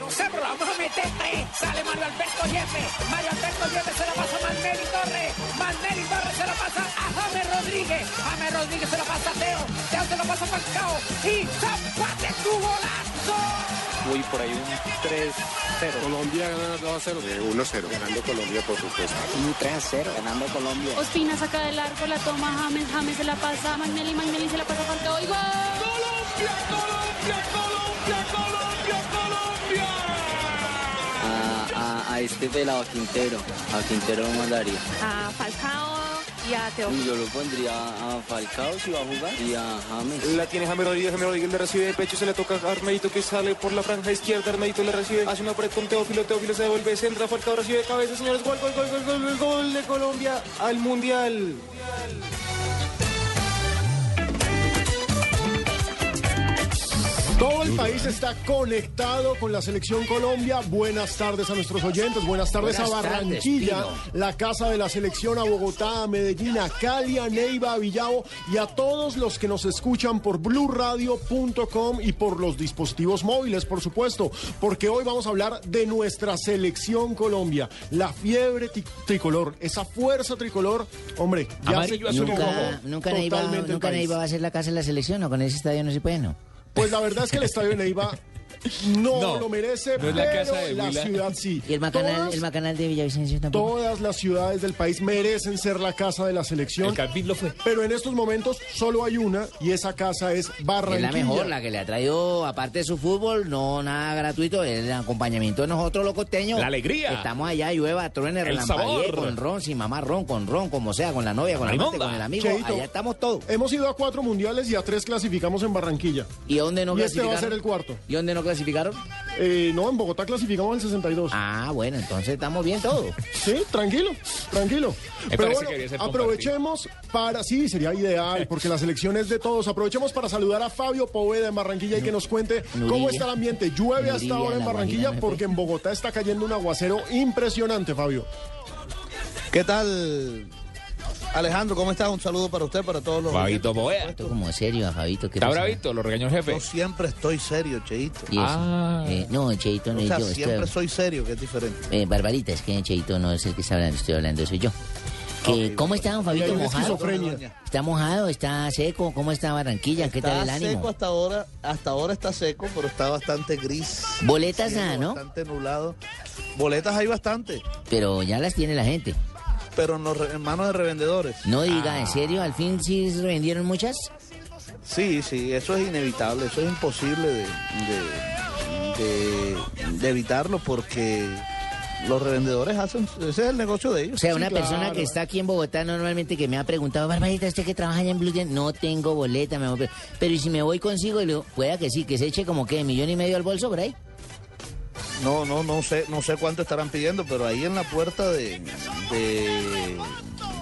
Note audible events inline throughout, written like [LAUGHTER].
Vamos a meter tres. Sale Mario Alberto Yepes. Mario Alberto Yepes se la pasa a Manelli Torres. Manelli Torres se la pasa a James Rodríguez. James Rodríguez se la pasa a Teo. Teo se la pasa a Falcao. Y Zapate tu golazo. Uy, por ahí un 3-0. Colombia gana 2 a 0. 1-0. Ganando Colombia, por supuesto. Un 3-0, ganando Colombia. Ospina saca del arco, la toma James, James se la pasa a Magnelli, Magnelli se la pasa a Falcao y gol. Colombia, Colombia, Colombia, A, este pelado, a Quintero. A Quintero lo mandaría. A Falcao y a Teo. Y yo lo pondría a Falcao si va a jugar y a James. La tiene James Rodríguez, James Rodríguez le recibe de pecho, se le toca a Armedito que sale por la franja izquierda, Armedito le recibe, hace una pared con Teófilo, Teófilo se devuelve, centra, Falcao recibe de cabeza, señores, gol, gol, gol, gol, gol, gol, gol de Colombia al Mundial. Todo el país está conectado con la selección Colombia. Buenas tardes a nuestros oyentes, buenas tardes Buenas a Barranquilla, la casa de la selección, a Bogotá, a Medellín, a Cali, a Neiva, a Villavo y a todos los que nos escuchan por blurradio.com y por los dispositivos móviles, por supuesto, porque hoy vamos a hablar de nuestra selección Colombia, la fiebre tricolor, esa fuerza tricolor, hombre, ya Amarillo, se azul y tomó rojo. Nunca Neiva, nunca. Neiva va a ser la casa de la selección, ¿o con ese estadio no se puede, no? Pues la verdad es que el estadio de Neiva no, No, lo merece, no es la pero casa de la Huila. ciudad sí. Y el Macanal, Todas- el Macanal de Villavicencio tampoco. Todas las ciudades del país merecen ser la casa de la selección. El Campín lo fue. Pero en estos momentos solo hay una y esa casa es Es Barranquilla. la mejor, la que le ha traído, aparte de su fútbol, no nada gratuito, el acompañamiento de nosotros los costeños. La alegría. Estamos allá, llueva, truene, El relampaguee, con ron, sin mamá ron, con ron, como sea, con la novia, con la amante, con el amigo, Cheito. allá estamos todos. Hemos ido a cuatro mundiales y a tres clasificamos en Barranquilla. ¿Y dónde no y este va a ser el cuarto. ¿Y dónde no clasificaron? Eh, no, en Bogotá clasificamos en 62. Ah, bueno, entonces estamos bien todos. Sí, tranquilo, tranquilo. Me Pero bueno, que aprovechemos para, sí, sería ideal, [LAUGHS] porque la selección es de todos. Aprovechemos para saludar a Fabio Poveda en Barranquilla y que nos cuente cómo está el ambiente. Llueve hasta ahora en la Barranquilla porque en Bogotá está cayendo un aguacero impresionante, Fabio. ¿Qué tal, Alejandro? ¿Cómo estás? Un saludo para usted, para todos los. Fabito Boea. Esto como serio, Fabito. ¿qué Está pasa? bravito, lo regañó el jefe. Yo siempre estoy serio, Cheito. Y eso. Ah. Eh, no, Cheito no O es sea, yo. siempre estoy- soy serio, que es diferente. Eh, Barbarita, es que Cheito no es el que está hablando, estoy hablando, soy yo. Que, ¿Cómo está, don Fabito? ¿Mojado? ¿Está mojado? ¿Está seco? ¿Cómo está Barranquilla? ¿Qué tal el Está ánimo? seco hasta ahora, hasta ahora está seco, pero está bastante gris. Boletas nada, ¿no? Bastante nublado. Boletas hay bastante, Pero ya las tiene la gente. Pero en, los re- en manos de revendedores. No diga, Ah. ¿en serio? ¿Al fin sí se vendieron muchas? Sí, sí, eso es inevitable, eso es imposible de, de, de- de evitarlo porque los revendedores hacen, ese es el negocio de ellos. O sea, Sí, una claro. persona que está aquí en Bogotá normalmente que me ha preguntado, Barbarita, ¿usted que trabaja allá en Blue Dent? No tengo boleta, mi amor, pero, pero ¿y si me voy consigo? Y le digo, pueda que sí, que se eche como que millón y medio al bolso por ahí. No, no, no sé, no sé cuánto estarán pidiendo, pero ahí en la puerta de, de-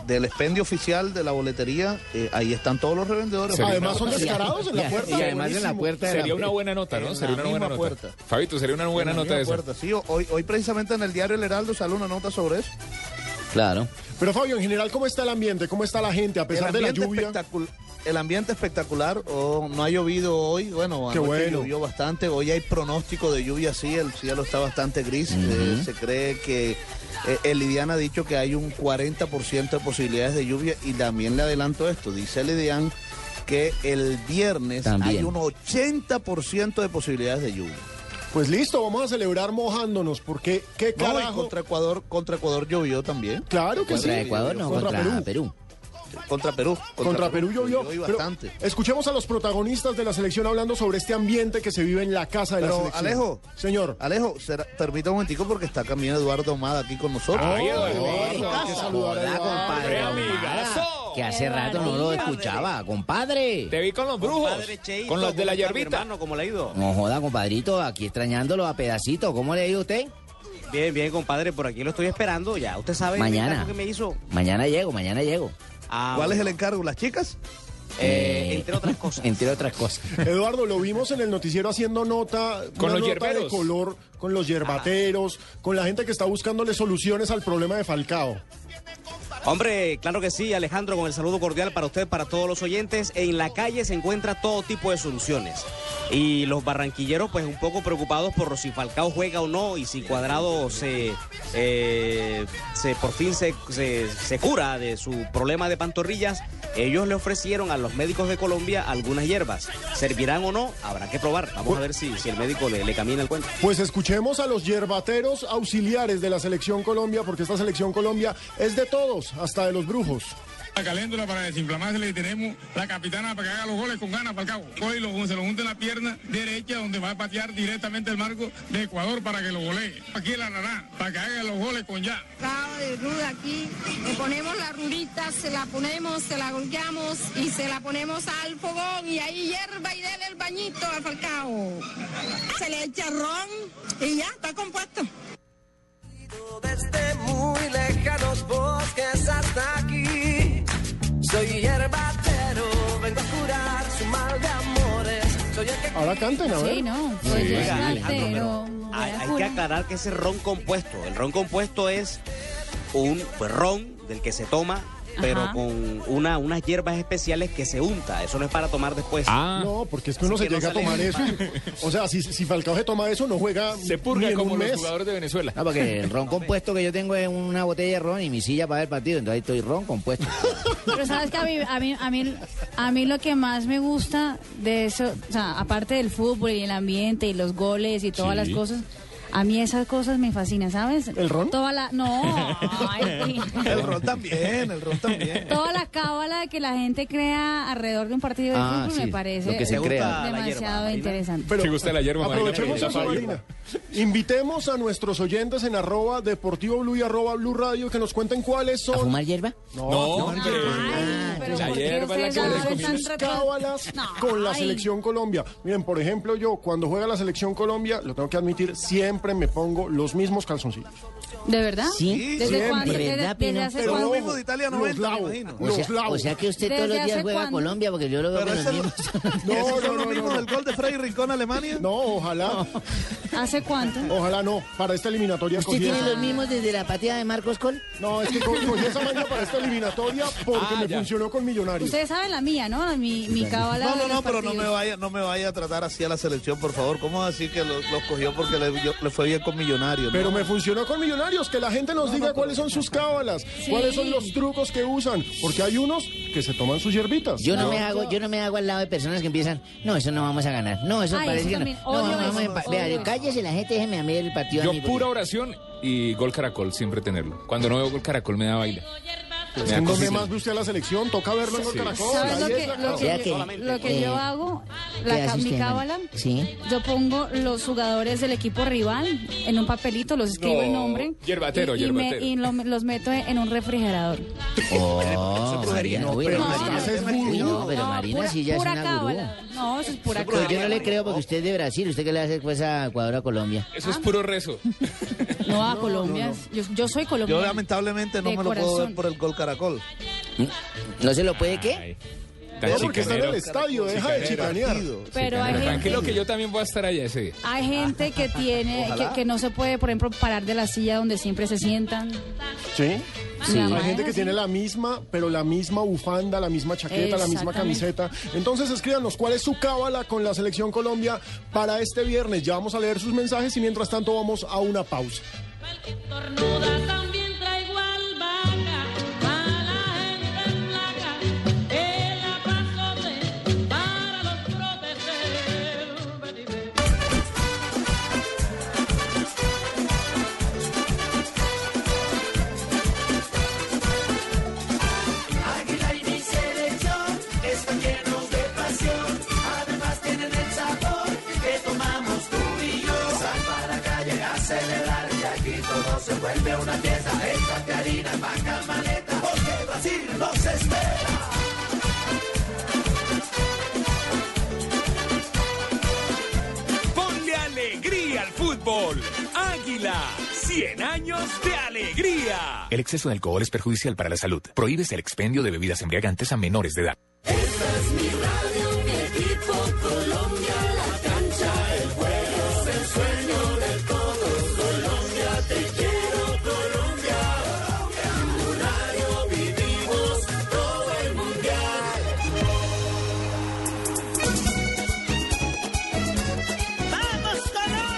del expendio oficial de la boletería, eh, ahí están todos los revendedores. Sería Además una- son descarados en la puerta. y además en la puerta de la- Sería una buena nota, ¿no? Sería una buena misma nota. puerta. Fabito, sería una buena En la nota misma esa. puerta. Sí, hoy, hoy precisamente en el diario El Heraldo sale una nota sobre eso. Claro. Pero Fabio, en general, ¿cómo está el ambiente? ¿Cómo está la gente a pesar de la lluvia? espectacul- El ambiente espectacular, oh, no ha llovido hoy, bueno, Qué bueno. llovió bastante, hoy hay pronóstico de lluvia, sí, el cielo está bastante gris, eh, se cree que eh, el ha dicho que hay un 40% de posibilidades de lluvia y también le adelanto esto, dice el Lidian que el viernes También. hay un 80% de posibilidades de lluvia. Pues listo, vamos a celebrar mojándonos, porque qué No, carajo. contra Ecuador, contra Ecuador llovió también. Claro que Contra sí. Ecuador, no, contra, Perú. Contra Perú. Contra, Perú llovió. y pero bastante. escuchemos a los protagonistas de la selección hablando sobre este ambiente que se vive en la casa de la Pero selección. Alejo, señor. Alejo, será- permita un momentico porque está camino Eduardo Amada aquí con nosotros. Ay, que hace rato no lo escuchaba, compadre. Te vi con los brujos. Con los de la yerbita. ¿cómo le ha ido? No joda, compadrito, aquí extrañándolo a pedacito. ¿Cómo le ha ido a usted? Bien, bien, compadre, por aquí lo estoy esperando ya. Usted sabe Mañana. que me hizo. Mañana llego, mañana llego. Ah, ¿Cuál es el encargo? ¿Las chicas? Eh, entre otras cosas. [LAUGHS] Entre otras cosas. [LAUGHS] Eduardo, lo vimos en el noticiero haciendo nota, Con una los nota de yerberos. color, con los yerbateros, con la gente que está buscándole soluciones al problema de Falcao. Hombre, claro que sí, Alejandro, con el saludo cordial para usted, para todos los oyentes. En la calle se encuentra todo tipo de soluciones. Y los barranquilleros, pues un poco preocupados por si Falcao juega o no y si Cuadrado se, eh, se por fin se, se, se cura de su problema de pantorrillas. Ellos le ofrecieron a los médicos de Colombia algunas hierbas. ¿Servirán o no? Habrá que probar. Vamos a ver si, si el médico le, le camina el cuento. Pues escuchemos a los yerbateros auxiliares de la selección Colombia, porque esta selección Colombia es de todos, hasta de los brujos. La caléndula para desinflamarse le tenemos la capitana para que haga los goles con ganas para el cabo. Coge y lo- se lo junta en la pierna derecha donde va a patear directamente el marco de Ecuador para que lo golee. Aquí la rara, para que haga los goles con ya. De ruda aquí, le ponemos la rurita, se la ponemos, se la golpeamos y se la ponemos al fogón y ahí hierba y dele el bañito al falcao. Se le echa ron y ya está compuesto. Desde muy lejanos bosques hasta aquí. Soy hierbatero, vengo a curar su mal de amores. Soy el que Ahora canten, a ver. Sí, no. Sí, Soy altero. pero hay, hay que aclarar que ese ron compuesto, el ron compuesto es un pues, ron del que se toma, pero Ajá. con una, unas hierbas especiales que se unta. Eso no es para tomar después. Ah, No, porque es que uno Así se que no llega a tomar eso. O sea, si, si Falcao se toma eso, no juega se ni purga en como un los mes. jugadores de Venezuela. No, porque el ron compuesto que yo tengo es una botella de ron y mi silla para ver el partido. Entonces ahí estoy ron compuesto. Pero sabes que a mí, a mí, a mí, a mí lo que más me gusta de eso, o sea, aparte del fútbol y el ambiente y los goles y todas Sí. las cosas, a mí esas cosas me fascinan, ¿sabes? ¿El ron? Toda la, no, ay, [LAUGHS] El ron también, el ron también. toda la cábala de que la gente crea alrededor de un partido de Ah, fútbol sí, me parece lo que se gusta crea. la hierba, demasiado interesante. Pero ¿Te gusta la hierba? Aprovechemos eso. Marina. Invitemos a nuestros oyentes en arroba deportivo blue y arroba blue radio que nos cuenten cuáles ¿A son fumar hierba? No, hombre. Ay, pero la ¿por qué hierba la que sus retro- cábalas No, con la ay. selección Colombia. Miren, por ejemplo, yo cuando juega la selección Colombia, lo tengo que admitir, siempre me pongo los mismos calzoncillos. ¿De verdad? Sí, ¿Desde siempre. ¿Desde, desde Pino? hace Pero cuándo? lo mismo de Italia los 90, me lavo, imagino. O los sea, lavo. o sea que usted todos ¿Desde los días juega a? Colombia porque yo lo veo Pero con los mismos. [LAUGHS] No, ¿Esos no, son no, los mismos no. del gol de Freddy Rincón Alemania? No, ojalá, ¿Hace cuánto? ojalá no. Para esta eliminatoria ¿Usted tiene esa- los mismos desde la pateada de Marcos Col? No, es que co- cogí esa maña para esta eliminatoria porque Ah, me ya. funcionó con Millonarios. Ustedes saben la mía, ¿no? Mi, mi No, no, no, los pero no me vaya, no me vaya a tratar así a la selección, por favor. ¿Cómo así que los, los cogió porque le, yo- le fue bien con Millonarios? Pero no? me funcionó con Millonarios, que la gente nos diga cuáles son sus cábalas, cuáles son los trucos que usan, porque hay unos que se toman sus hierbitas. Yo no, No, me hago, yo no me hago al lado de personas que empiezan, no, eso no vamos a ganar. No, eso Ay, parece eso que no. Odio vamos, eso, Vea, odio cállese la gente, déjeme a mí el partido a Yo mí, pura porque- oración y gol caracol, siempre tenerlo. Cuando no veo gol caracol me da baile. Me da ¿En dónde cosita. más ve usted a la selección? Toca verlo en el Sí. Caracol. ¿Sabes lo que, lo O sea que, que, lo que eh, yo hago? ¿Qué La, mi cábala. Sí. Yo pongo los jugadores del equipo rival en un papelito, los escribo No, el nombre. yerbatero, y, y me- yerbatero. y lo- los meto en un refrigerador. Oh, [LAUGHS] Marina, uy, pero no, Marina, es no, pero Marina pura, sí ya es pura una gurú. cábala. No, eso es pura Pero yo cábala. no le creo porque usted es de Brasil, ¿usted qué le hace pues a Ecuador a Colombia? Eso es puro rezo. No, a [LAUGHS] Colombia. Yo, yo soy Yo colombiana. lamentablemente no De me lo puedo ver por el gol Caracol. ¿No se lo puede qué? No, porque está en el estadio, deja de chicanear. Pero hay gente, Tranquilo que yo también voy a estar allá ese hay gente que tiene, que, no se puede, por ejemplo, parar de la silla donde siempre se sientan. Sí. Sí. Hay gente que tiene la misma, pero la misma bufanda, la misma chaqueta, la misma camiseta. Entonces escríbanos cuál es su cábala con la selección Colombia para este viernes. Ya vamos a leer sus mensajes y mientras tanto vamos a una pausa. Se vuelve una fiesta. Échate harina, vaca maleta, porque Brasil nos espera. Ponle alegría al fútbol. Águila, 100 años de alegría. El exceso de alcohol es perjudicial para la salud. Prohíbes el expendio de bebidas embriagantes a menores de edad. Esta es mi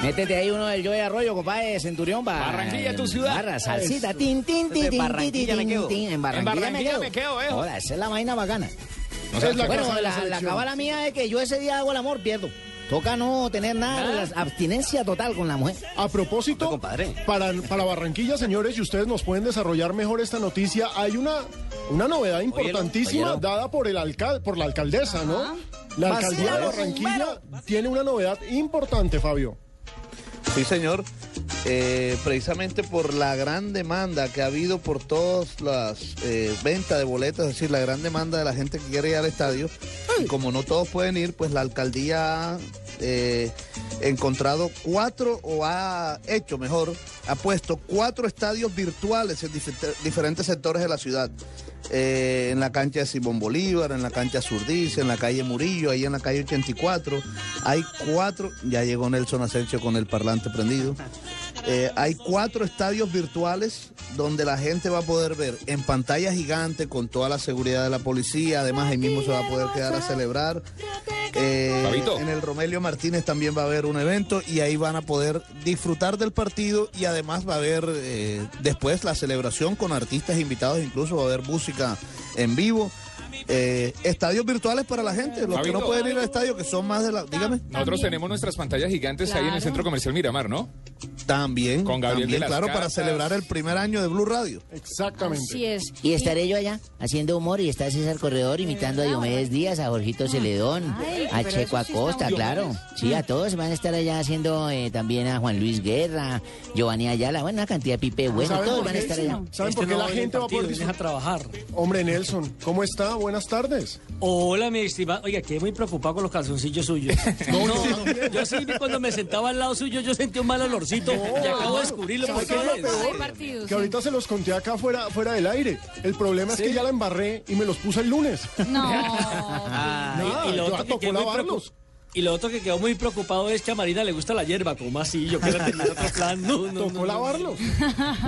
Métete ahí uno del Joey Arroyo, compadre, Centurión. Ba- Barranquilla, tu ciudad. Barra, salsita, tin, tin, tin, tin, Barranquilla tin, me quedo. tin, En Barranquilla, me me quedo. quedo, viejo. Joda, esa es la vaina bacana. La bueno, la la, mía es que yo ese día hago el amor, pierdo. Toca no tener nada, ¿Nada? la abstinencia total con la mujer. A propósito, compadre. para, para Barranquilla, señores, y ustedes nos pueden desarrollar mejor esta noticia, hay una, una novedad importantísima dada por, el alcal, por la alcaldesa, ¿no? La alcaldía de Barranquilla tiene una novedad importante, Fabio. Sí, señor. Eh, precisamente por la gran demanda que ha habido por todas las eh, ventas de boletas, es decir, la gran demanda de la gente que quiere ir al estadio. Y como no todos pueden ir, pues la alcaldía ha eh, encontrado cuatro, o ha hecho mejor, ha puesto cuatro estadios virtuales en dif- diferentes sectores de la ciudad. Eh, en la cancha de Simón Bolívar, en la cancha Surdice, en la calle Murillo, ahí en la calle 84. Hay cuatro, ya llegó Nelson Asensio con el parlante prendido. Eh, hay cuatro estadios virtuales donde la gente va a poder ver en pantalla gigante con toda la seguridad de la policía. Además, ahí mismo se va a poder quedar a celebrar. Eh, en el Romelio Martínez también va a haber un evento y ahí van a poder disfrutar del partido y además va a haber eh, después la celebración con artistas invitados, incluso va a haber música en vivo. Eh, estadios virtuales para la gente, los que no pueden ir al estadio, que son más de la... Dígame. Nosotros tenemos nuestras pantallas gigantes ahí en el. Centro Comercial Miramar, ¿no? También, Con Gabriel también, de las claro, para celebrar el primer año de Blue Radio. Exactamente. Así es. Y estaré yo allá haciendo humor y está César Corredor imitando a Diomedes Díaz, a Jorgito Celedón, Ay, a Checo sí Acosta, claro. Sí, a todos van a estar allá haciendo eh, también a Juan Luis Guerra, Giovanni Ayala, bueno, una cantidad de pipe bueno, ¿Saben todos van a estar allá. ¿Saben Este por qué no la gente va a poder a trabajar. Hombre, Nelson, ¿cómo está? Buenas tardes. Hola, mi estimado. Oiga, quedé muy preocupado con los calzoncillos suyos. [LAUGHS] No, No, no, no, yo sí, cuando me sentaba al lado suyo, yo sentí un mal olorcito y acabo de descubrirlo. ¿Sabes ¿Por qué es peor? Hay partidos, Que sí. ahorita se los conté acá fuera, fuera del aire. El problema es ¿Sí? que ya la embarré y me los puse el lunes. No. [LAUGHS] Ah, Nada, y, y lo ya otro que muy. Y lo otro que quedó muy preocupado es que a Marina le gusta la hierba. ¿Cómo así? Yo quiero tener otro plan. [LAUGHS] No, no, Tocó no, no. lavarlos.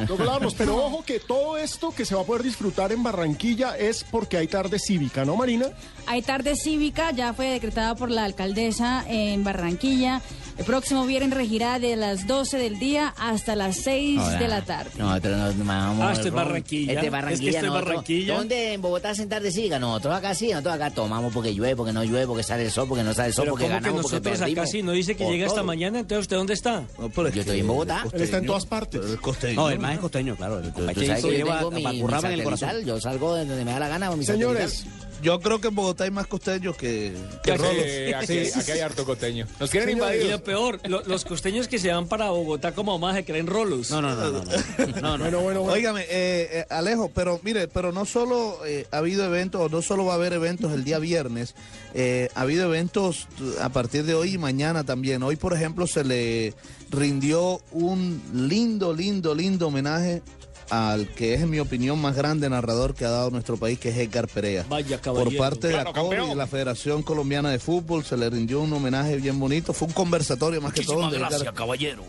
Tocó lavarlos. Pero ojo que todo esto que se va a poder disfrutar en Barranquilla es porque hay tarde cívica, ¿no, Marina? Hay tarde cívica, ya fue decretada por la alcaldesa en Barranquilla. El próximo viernes regirá de las 12 del día hasta las 6 Joda. de la tarde. Nosotros nos vamos. Ah, esto es. Barranquilla. Este es Es que Barranquilla. es nosotros- Barranquilla. ¿Dónde en Bogotá sentar de siga? Nosotros acá sí, nosotros acá tomamos porque llueve, porque no llueve, porque sale el sol, porque no sale el sol, Pero porque ¿cómo que ganamos, porque nosotros perdimos. acá sí? ¿No dice que Por llega esta todo. mañana? Entonces, ¿usted dónde está? No, pero es Yo que estoy en Bogotá. Él está en todas partes. el costeño. No, el más es costeño, claro. El Tú sabes que yo lleva mi, para mi en el corazón. yo salgo de donde me da la gana. Mi Señores, satelital. Yo creo que en Bogotá hay más costeños que, que Aquí, rolos. aquí, aquí hay harto costeño. Nos quieren Y invadir. lo peor, lo- los costeños que se van para Bogotá como más se creen rolos. No, no, no, no. no. No, no. bueno, bueno, bueno. Óigame, eh, eh, Alejo, pero mire, pero no solo eh, ha habido eventos, o no solo va a haber eventos el día viernes, eh, ha habido eventos eh, a partir de hoy y mañana también. Hoy, por ejemplo, se le rindió un lindo, lindo, lindo homenaje al que es, en mi opinión, más grande narrador que ha dado nuestro país, que es Edgar Perea. Vaya Por caballero. parte de Claro, ACOB y campeón. de la Federación Colombiana de Fútbol se le rindió un homenaje bien bonito. Fue un conversatorio más que todo. Edgar caballero.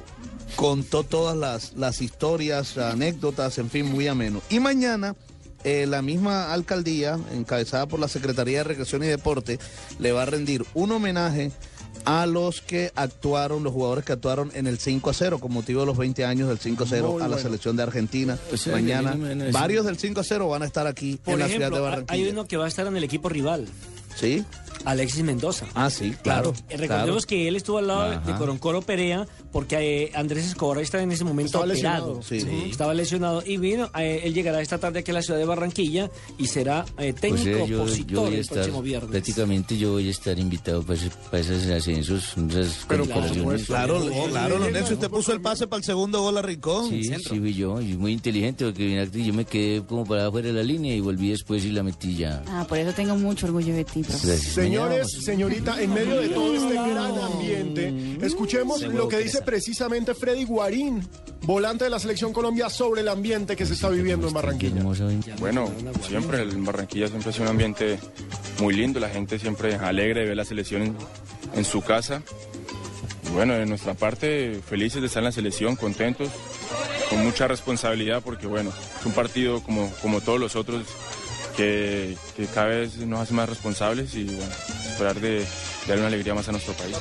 contó todas las, las historias, anécdotas, en fin, muy ameno. Y mañana, eh, la misma alcaldía, encabezada por la Secretaría de Recreación y Deporte, le va a rendir un homenaje a los que actuaron, los jugadores que actuaron en el 5 a 0, con motivo de los 20 años del 5 a 0 Muy a la bueno. selección de Argentina. Pues sí, mañana, varios del 5 a 0 van a estar aquí Por en la ciudad de ejemplo, hay Barranquilla. uno que va a estar en el equipo rival. ¿Sí? Alexis Mendoza. Ah, sí, claro. Eh, Recordemos claro. que él estuvo al lado de. Coroncoro Perea porque eh, Andrés Escobar está en ese momento Estaba operado. lesionado, sí. Estaba lesionado y vino, eh, él llegará esta tarde aquí a la ciudad de Barranquilla y será eh, O técnico sea, yo, yo opositor voy a el estar, próximo viernes. prácticamente yo voy a estar invitado para, ese- para esos ascensos, esas Pero por supuesto. Claro, claro, Lorenzo, usted puso el pase para el segundo gol a Rincón. Sí, sí fui yo, y muy inteligente porque vine aquí, yo me quedé como para afuera de la línea y volví después y la metí ya. Ah, por eso tengo mucho orgullo de ti, profe. Gracias. Señores, señorita, en medio de todo este gran ambiente, escuchemos lo que dice precisamente Freddy Guarín, volante de la Selección Colombia, sobre el ambiente que se está viviendo en Barranquilla. Bueno, siempre en Barranquilla siempre es un ambiente muy lindo, la gente siempre alegre de ver la selección en, en su casa. Bueno, de nuestra parte, felices de estar en la selección, contentos, con mucha responsabilidad porque bueno, es un partido como, como todos los otros que, que cada vez nos hace más responsables y bueno, esperar de, de dar una alegría más a nuestro país.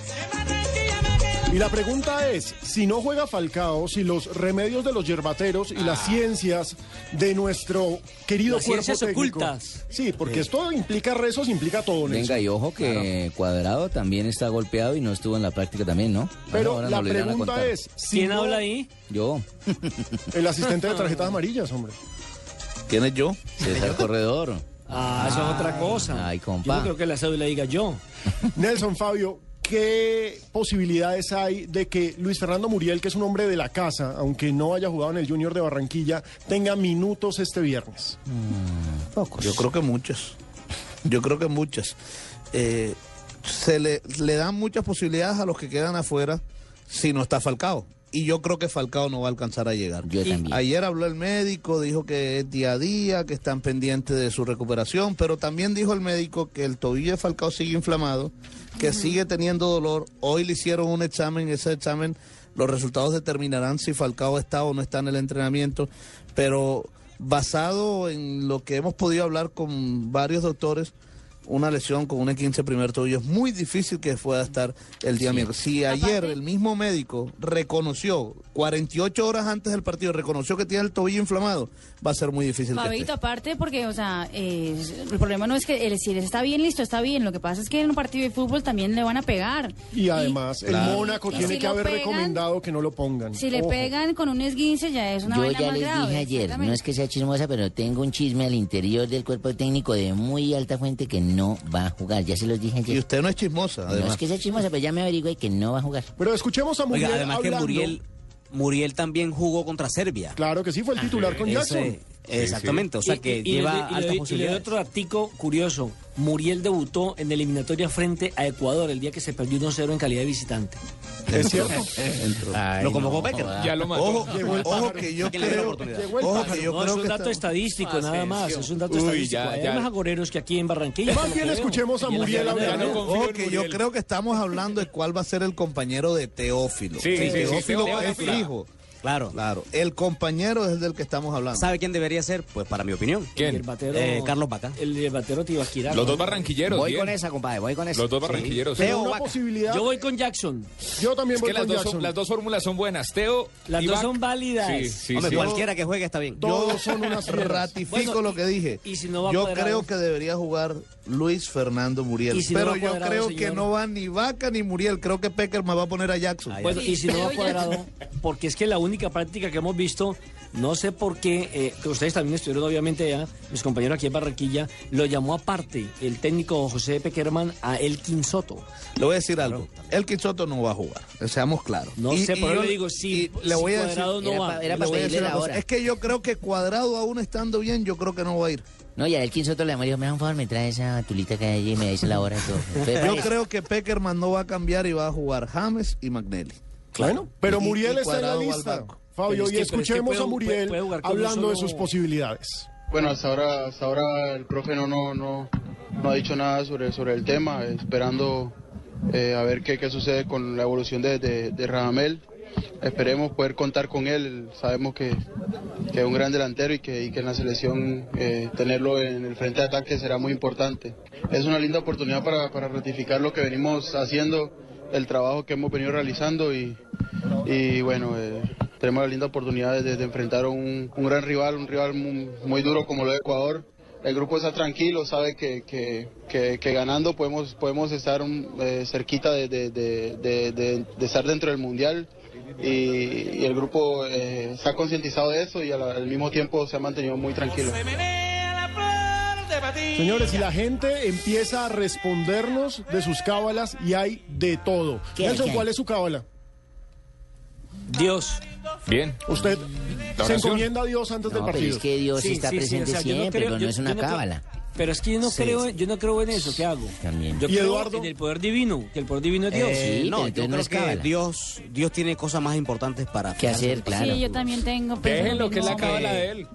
Y la pregunta es, si no juega Falcao, si los remedios de los yerbateros y las ciencias de nuestro querido Las cuerpo ciencias técnico. ocultas. Sí, porque esto implica rezos, implica todo. Venga, y ojo que Cuadrado también está golpeado y no estuvo en la práctica también, ¿no? Pero Ahora la pregunta es, si ¿Quién no- habla ahí? Yo. El asistente de [LAUGHS] tarjetas amarillas, hombre. ¿Quién es yo? César Corredor. Ah, eso es otra cosa. Ay, Yo compa. no creo que la cédula diga yo. [LAUGHS] Nelson Fabio, ¿qué posibilidades hay de que Luis Fernando Muriel, que es un hombre de la casa, aunque no haya jugado en el Junior de Barranquilla, tenga minutos este viernes? Yo creo que muchas. Yo creo que muchas. Eh, se le, le dan muchas posibilidades a los que quedan afuera si no está Falcao. Y yo creo que Falcao no va a alcanzar a llegar. Yo también. Ayer habló el médico, dijo que es día a día, que están pendientes de su recuperación, pero también dijo el médico que el tobillo de Falcao sigue inflamado, que sigue teniendo dolor. Hoy le hicieron un examen, ese examen, los resultados determinarán si Falcao está o no está en el entrenamiento, pero basado en lo que hemos podido hablar con varios doctores, una lesión con un 15 primer tobillo es muy difícil que pueda estar el día miércoles. Si ayer el mismo médico reconoció, 48 horas antes del partido, reconoció que tiene el tobillo inflamado, va a ser muy difícil que Fabito, esté. aparte, porque, o sea, eh, el problema no es que él, si él está bien, listo, está bien. Lo que pasa es que en un partido de fútbol también le van a pegar. Y además, el Claro. Mónaco Y tiene si que haber pegan, recomendado que no lo pongan. Si le Ojo. pegan con un esguince, ya es una Yo vaina ya más les grave. dije ayer, no es que sea chismosa, pero tengo un chisme al interior del cuerpo técnico de muy alta fuente que no va a jugar. Ya se los dije ayer. Y usted no es chismosa, No además. es que sea chismosa, pero ya me averigüé que no va a jugar. Pero escuchemos a Muriel Oiga, además que. Muriel, Muriel también jugó contra Serbia. Claro que sí, fue el titular con Ese- Exactamente, o sea que y- y lleva le- y altas posibilidades. otro artico curioso. Muriel debutó en eliminatoria frente a Ecuador el día que se perdió 1-0 en calidad de visitante. Es cierto. Lo convocó Becker. Ya lo mató. Ojo, Llegó el ojo que yo ¿Quién le dio la creo, oportunidad? Llegó el ojo que yo no, creo es un que dato está- estadístico, nada más. Es un dato Uy, estadístico. ya, Hay ya. más agoreros que aquí en Barranquilla. Más bien escuchemos a Muriel confío Ojo que yo creo que estamos hablando de cuál va a ser el compañero de Teófilo. Sí, sí, sí, Teófilo es fijo. Claro. Claro, el compañero es del que estamos hablando. ¿Sabe quién debería ser? Pues para mi opinión. El ¿Quién? batero, Eh, Carlos Vaca. El batero Tibaquirá. Los dos barranquilleros. Voy bien. con esa, compadre, voy con esa. Los dos barranquilleros. Teo una Vaca. posibilidad. Yo voy con Jackson. Yo también Es voy que las con dos, Jackson. son, las dos fórmulas son buenas. Teo. Las y dos Vaca- son válidas. Sí, sí, Hombre, sí. cualquiera que juegue está bien. Todos son unas. [LAUGHS] Ratifico Bueno, lo que dije. y si no va yo creo que debería jugar Luis Fernando Muriel. No pero yo creo que no va ni Vaca ni Muriel. Creo que Peckerman va a poner a Jackson. Bueno, y si no va cuadrado, porque es que la única práctica que hemos visto, no sé por qué, eh, que ustedes también estuvieron obviamente ya, mis compañeros aquí en Barranquilla, lo llamó aparte el técnico José Peckerman a Elkin Soto. Le voy a decir algo. El Soto no va a jugar. Seamos claros. No sé, por eso yo le digo, si- le si voy a decir, Cuadrado no Era va. pa- era le para voy a decir la hora. Es que yo creo que Cuadrado aún estando bien, yo creo que no va a ir. No, ya el 15 otro le dijo, me da un favor, me trae esa tulita que hay allí y me dice la hora y todo. [LAUGHS] Yo eso. creo que Peckerman no va a cambiar y va a jugar James y Magnelli. Bueno, pero Y- Muriel y está en la lista. Fabio, y es que escuchemos puede- a Muriel puede- puede hablando de sus posibilidades. Bueno, hasta ahora, hasta ahora el profe no, no, no, no ha dicho nada sobre, sobre el tema, esperando eh, a ver qué, qué sucede con la evolución de, de, de Radamel. Esperemos poder contar con él, sabemos que, que es un gran delantero y que, y que en la selección eh, tenerlo en el frente de ataque será muy importante. Es una linda oportunidad para, para ratificar lo que venimos haciendo, el trabajo que hemos venido realizando y, y bueno, eh, tenemos la linda oportunidad de, enfrentar a un, un gran rival, un rival muy, duro como lo de Ecuador. el grupo está tranquilo, sabe que, que, ganando podemos, podemos estar eh, cerquita de- de- de estar dentro del Mundial y, y el grupo eh, está concientizado de eso y al, al mismo tiempo se ha mantenido muy tranquilo. Señores, y la gente empieza a respondernos de sus cábalas y hay de todo. ¿Qué, Nelson? ¿cuál es su cábala? Dios. Bien. Usted se encomienda a Dios antes del pero partido. es que Dios Sí, está sí, sí, presente o sea, yo no siempre, creo- pero yo- no es una no creo- cábala. Pero es que yo no, Sí, creo, sí. yo no creo en eso, ¿qué hago? También. Yo ¿Y creo Eduardo? en el poder divino, que el poder divino es Dios. Eh, Sí, no, yo no creo es que cábala. Dios, Dios tiene cosas más importantes para ¿Qué hacer? Claro. Sí, yo también tengo. Déjenlo, que es la cábala de él.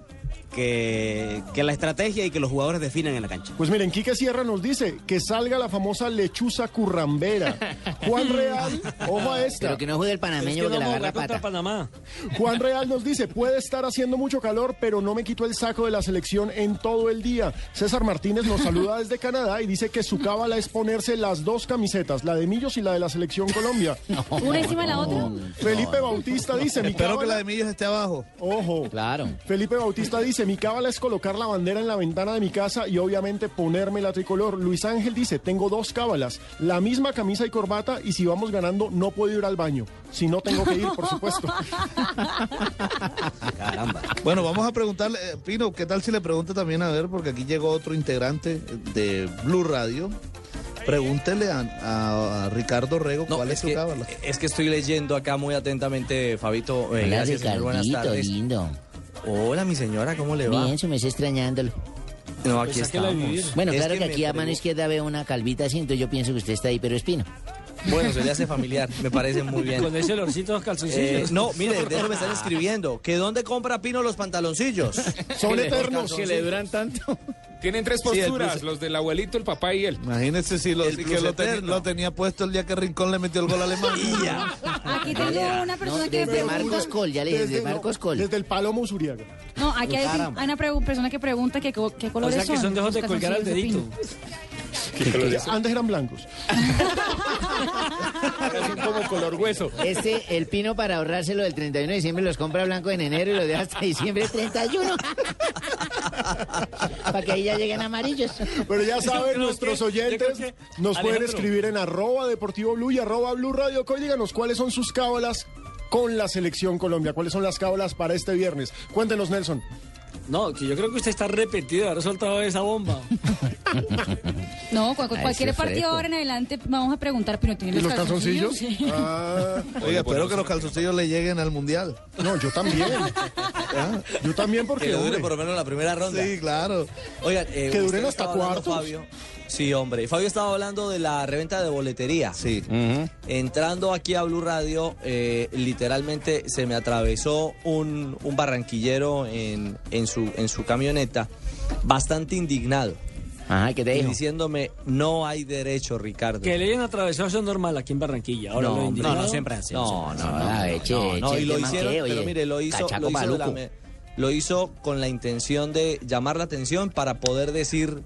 Que, que la estrategia y que los jugadores definan en la cancha. Pues miren, Quique Sierra nos dice que salga la famosa lechuza currambera. [LAUGHS] Juan Real, ojo a esta. Pero que no juegue el Pero es panameño que porque no la pata. Panamá. Juan Real nos dice, puede estar haciendo mucho calor, pero no me quito el saco de la selección en todo el día. César Martínez nos saluda desde Canadá y dice que su cábala es ponerse las dos camisetas, la de Millos y la de la selección Colombia. [LAUGHS] ¿Una encima de la otra? Felipe Bautista dice, mi Espero que la de Millos esté abajo. Ojo. Claro. Felipe Bautista dice, mi cábala es colocar la bandera en la ventana de mi casa y obviamente ponerme la tricolor. Luis Ángel dice, tengo dos cábalas, la misma camisa y corbata y si vamos ganando no puedo ir al baño. Si no tengo que ir, por supuesto. [LAUGHS] Caramba. Bueno, vamos a preguntarle, eh, Pino, ¿qué tal si le pregunta también a ver? Porque aquí llegó otro integrante de Blue Radio. Pregúntele a, Ricardo Rego No, cuál es, es su que, cábala. es que estoy leyendo acá muy atentamente, Fabito. Eh, gracias, señor. Buenas tardes. lindo. Hola, mi señora, ¿cómo le va? Bien, se me está extrañándolo. No, aquí Pues sáquela a estamos. Bueno, Es claro que, me aquí a mano izquierda veo una calvita así, entonces yo pienso que usted está ahí, pero es Pino. Bueno, se le hace familiar, me parece muy bien. Con ese olorcito de los Eh, calzoncillos. no, mire, de eso me están escribiendo. ¿Que dónde compra Pino los pantaloncillos? Son eternos. Que le duran tanto. Tienen tres Sí, posturas, plus- los del abuelito, el papá y él. Imagínese si lo, que tenía puesto el día que Rincón le metió el gol al alemán. Aquí tengo una persona No, que desde Marcos Col, ya le dije, desde Marcos Col. desde el Palomo Usuriaga. No, aquí hay, una persona que pregunta que, co- qué o colores sea que son los de colgar al dedito. Antes eran blancos. [LAUGHS] Ahora son como color hueso. Este, el Pino para ahorrárselo del 31 de diciembre los compra blanco en enero y los deja hasta diciembre 31. [LAUGHS] Para que ahí ya lleguen amarillos. Pero ya saben, nuestros que- oyentes que- nos pueden escribir en arroba deportivo blue y arroba blue radio. Co, y díganos cuáles son sus cábalas con la selección Colombia. ¿Cuáles son las cábalas para este viernes? Cuéntenos, Nelson. No, que yo creo que usted está repetido de haber soltado esa bomba. [LAUGHS] No, Ay, cualquier partido ahora en adelante vamos a preguntar, pero ¿tiene ¿Y los, los calzoncillos? Sí. Ah, Oiga, espero que los calzoncillos le lleguen al mundial. no, yo también. [LAUGHS] Yo también Que porque, le dure hombre, por lo menos la primera ronda. Sí, claro. Oigan, eh, Que duren hasta estaba hablando, cuartos. Fabio. Sí, hombre. Fabio estaba hablando de la reventa de boletería. Sí. Entrando aquí a Blue Radio, eh, literalmente se me atravesó un, un barranquillero en, en, su, en su camioneta, bastante indignado. Ajá, ¿qué te Y dijo? diciéndome, no hay derecho, Ricardo. Que le hayan atravesado eso es normal aquí en Barranquilla. Ahora No, lo no, no, siempre así. No, no, No, no. ah, eche, no, no, eche y lo hicieron, que, oye, pero mire, lo hizo, lo hizo, la lo hizo con la intención de llamar la atención para poder decir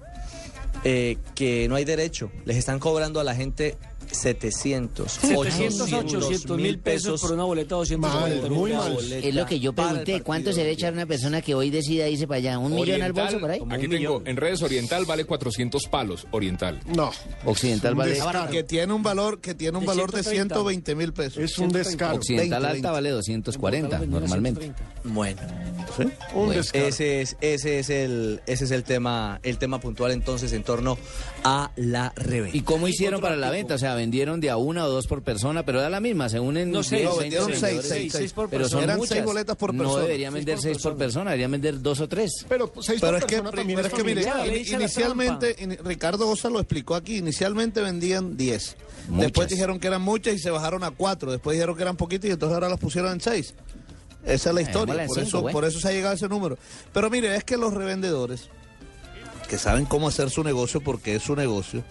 eh, que no hay derecho. Les están cobrando a la gente 700, 700, 800 mil pesos por una boleta de 240 Mal, mil muy pesos. mal. Es lo que yo pregunté, ¿cuánto se debe de echar una persona que hoy decida irse para allá? ¿Un millón al bolso por ahí? Aquí tengo, millón. en redes Oriental vale 400 palos, Oriental. no, Occidental vale... descaro. Que tiene un valor, que tiene un De valor de 130. 120 mil pesos. es un descaro. Occidental 20, alta vale 240 normalmente. Bueno, Un descaro. ese es, ese es el, ese es el tema, el tema puntual entonces en torno a la reventa. ¿Y cómo hicieron para la venta? O sea, vendieron de a una o dos por persona, pero da la misma, según en... No, seis, No, diez, vendieron seis, seis, seis. por Pero son persona. Muchas. seis boletas por No persona. deberían Seis vender por seis por persona. deberían vender dos o tres. Pero seis Pero por es que, persona también pero es que mire, inicialmente, in- Ricardo Osa lo explicó aquí, inicialmente vendían 10. Muchas. Después dijeron que eran muchas y se bajaron a 4. Después dijeron que eran poquitas y entonces ahora las pusieron en 6. Esa es la historia, démosla en por, cinco, eso, güey. por eso se ha llegado a ese número. Pero mire, es que los revendedores, que saben cómo hacer su negocio porque es su negocio,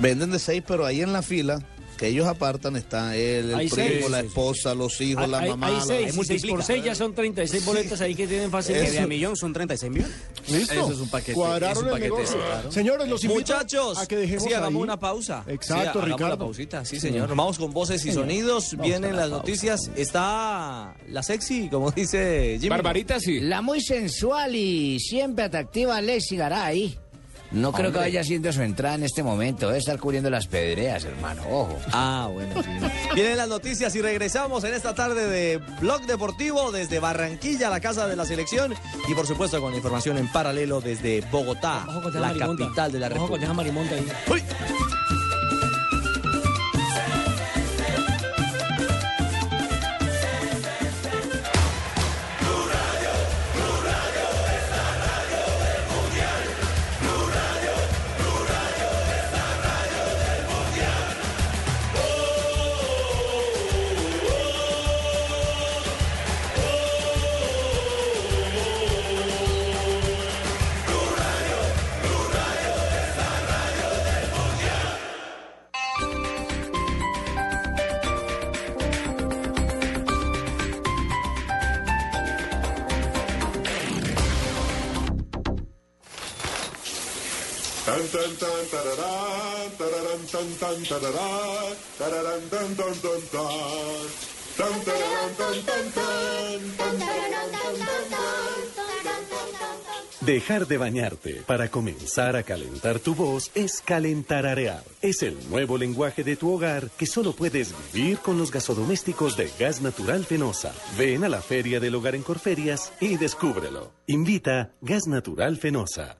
venden de 6, pero ahí en la fila que ellos apartan está él, el Hay primo, seis. la esposa, los hijos, la mamá. Hay la- seis, seis por seis ya son 36 boletas ahí que tienen fácil. Que de a millón son 36 millones. ¿Listo? Eso es un paquete. Cuadraron es un el paquete, claro. Señores, los invito Muchachos, a que dejemos sí, hagamos ahí- una pausa. Exacto, Sí, hagamos Ricardo. la pausita, sí, señor. Nos vamos con voces y sonidos. Vienen las noticias. Está la sexy, como dice Jimmy. Barbarita, sí. La muy sensual y siempre atractiva Alexi Garay. No creo que vaya haciendo su entrada en este momento. Debe estar cubriendo las pedreas, hermano. Ojo. Ah, bueno, sí. Vienen las noticias y regresamos en esta tarde de Blog Deportivo desde Barranquilla, la casa de la selección. Y por supuesto con información en paralelo desde Bogotá, Ojo la capital de la Ojo con República. Teja Dejar de bañarte para comenzar a calentar tu voz es calentararear. Es el nuevo lenguaje de tu hogar que solo puedes vivir con los gasodomésticos de gas natural Fenosa. Ven a la Feria del Hogar en Corferias y descúbrelo. Invita Gas Natural Fenosa.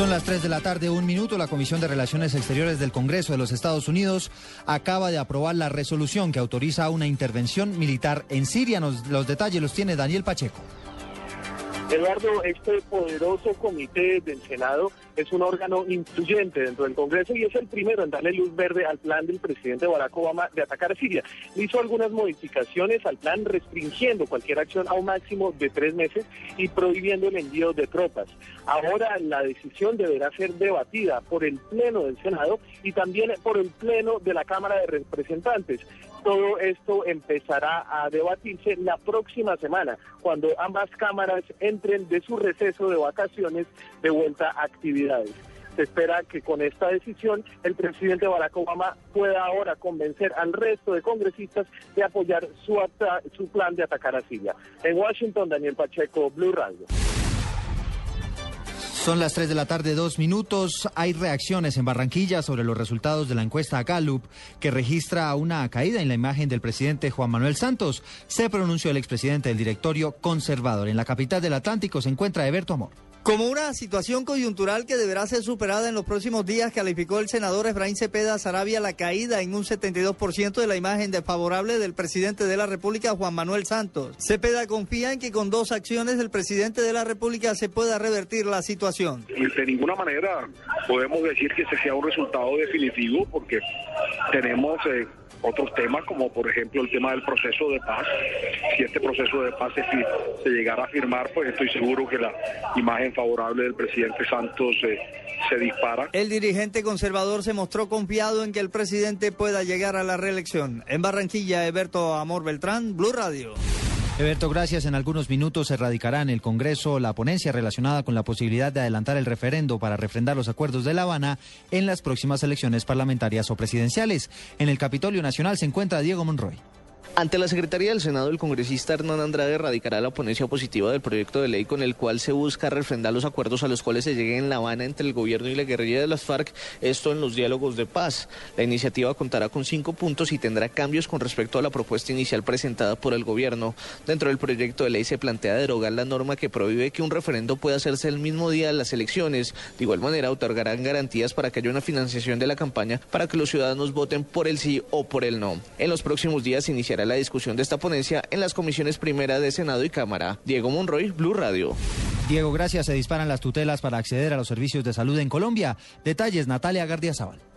Son las 3 de la tarde, un minuto. La Comisión de Relaciones Exteriores del Congreso de los Estados Unidos acaba de aprobar la resolución que autoriza una intervención militar en Siria. Los detalles los tiene Daniel Pacheco. Eduardo, este poderoso comité del Senado es un órgano influyente dentro del Congreso y es el primero en darle luz verde al plan del presidente Barack Obama de atacar a Siria. Hizo algunas modificaciones al plan restringiendo cualquier acción a un máximo de tres meses y prohibiendo el envío de tropas. Ahora la decisión deberá ser debatida por el Pleno del Senado y también por el Pleno de la Cámara de Representantes. Todo esto empezará a debatirse la próxima semana, cuando ambas cámaras entren de su receso de vacaciones de vuelta a actividades. Se espera que con esta decisión el presidente Barack Obama pueda ahora convencer al resto de congresistas de apoyar su, su plan de atacar a Siria. En Washington, Daniel Pacheco, Blue Radio. Son las 3 de la tarde, dos minutos. Hay reacciones en Barranquilla sobre los resultados de la encuesta Gallup que registra una caída en la imagen del presidente Juan Manuel Santos. Se pronunció el expresidente del directorio conservador. En la capital del Atlántico se encuentra Eberto Amor. Como una situación coyuntural que deberá ser superada en los próximos días, calificó el senador Efraín Cepeda Sarabia la caída en un 72% de la imagen desfavorable del presidente de la República, Juan Manuel Santos. Cepeda confía en que con dos acciones del presidente de la República se pueda revertir la situación. de ninguna manera podemos decir que ese sea un resultado definitivo porque tenemos eh, otros temas como por ejemplo el tema del proceso de paz. Si este proceso de paz se, se llegara a firmar, pues estoy seguro que la imagen favorable del presidente Santos eh, se dispara. El dirigente conservador se mostró confiado en que el presidente pueda llegar a la reelección. En Barranquilla, Eberto Amor Beltrán, Blue Radio. Eberto, gracias. En algunos minutos se radicará en el Congreso la ponencia relacionada con la posibilidad de adelantar el referendo para refrendar los acuerdos de La Habana en las próximas elecciones parlamentarias o presidenciales. En el Capitolio Nacional se encuentra Diego Monroy. Ante la Secretaría del Senado, el congresista Hernán Andrade radicará la ponencia positiva del proyecto de ley con el cual se busca refrendar los acuerdos a los cuales se llegue en La Habana entre el gobierno y la guerrilla de las FARC, esto en los diálogos de paz. La iniciativa contará con cinco puntos y tendrá cambios con respecto a la propuesta inicial presentada por el gobierno. Dentro del proyecto de ley se plantea derogar la norma que prohíbe que un referendo pueda hacerse el mismo día de las elecciones. De igual manera, otorgarán garantías para que haya una financiación de la campaña para que los ciudadanos voten por el sí o por el no. En los próximos días se la discusión de esta ponencia en las comisiones primera de Senado y Cámara. Diego Monroy, Blue Radio. Diego, gracias. Se disparan las tutelas para acceder a los servicios de salud en Colombia. Detalles, Natalia Gardiazabal.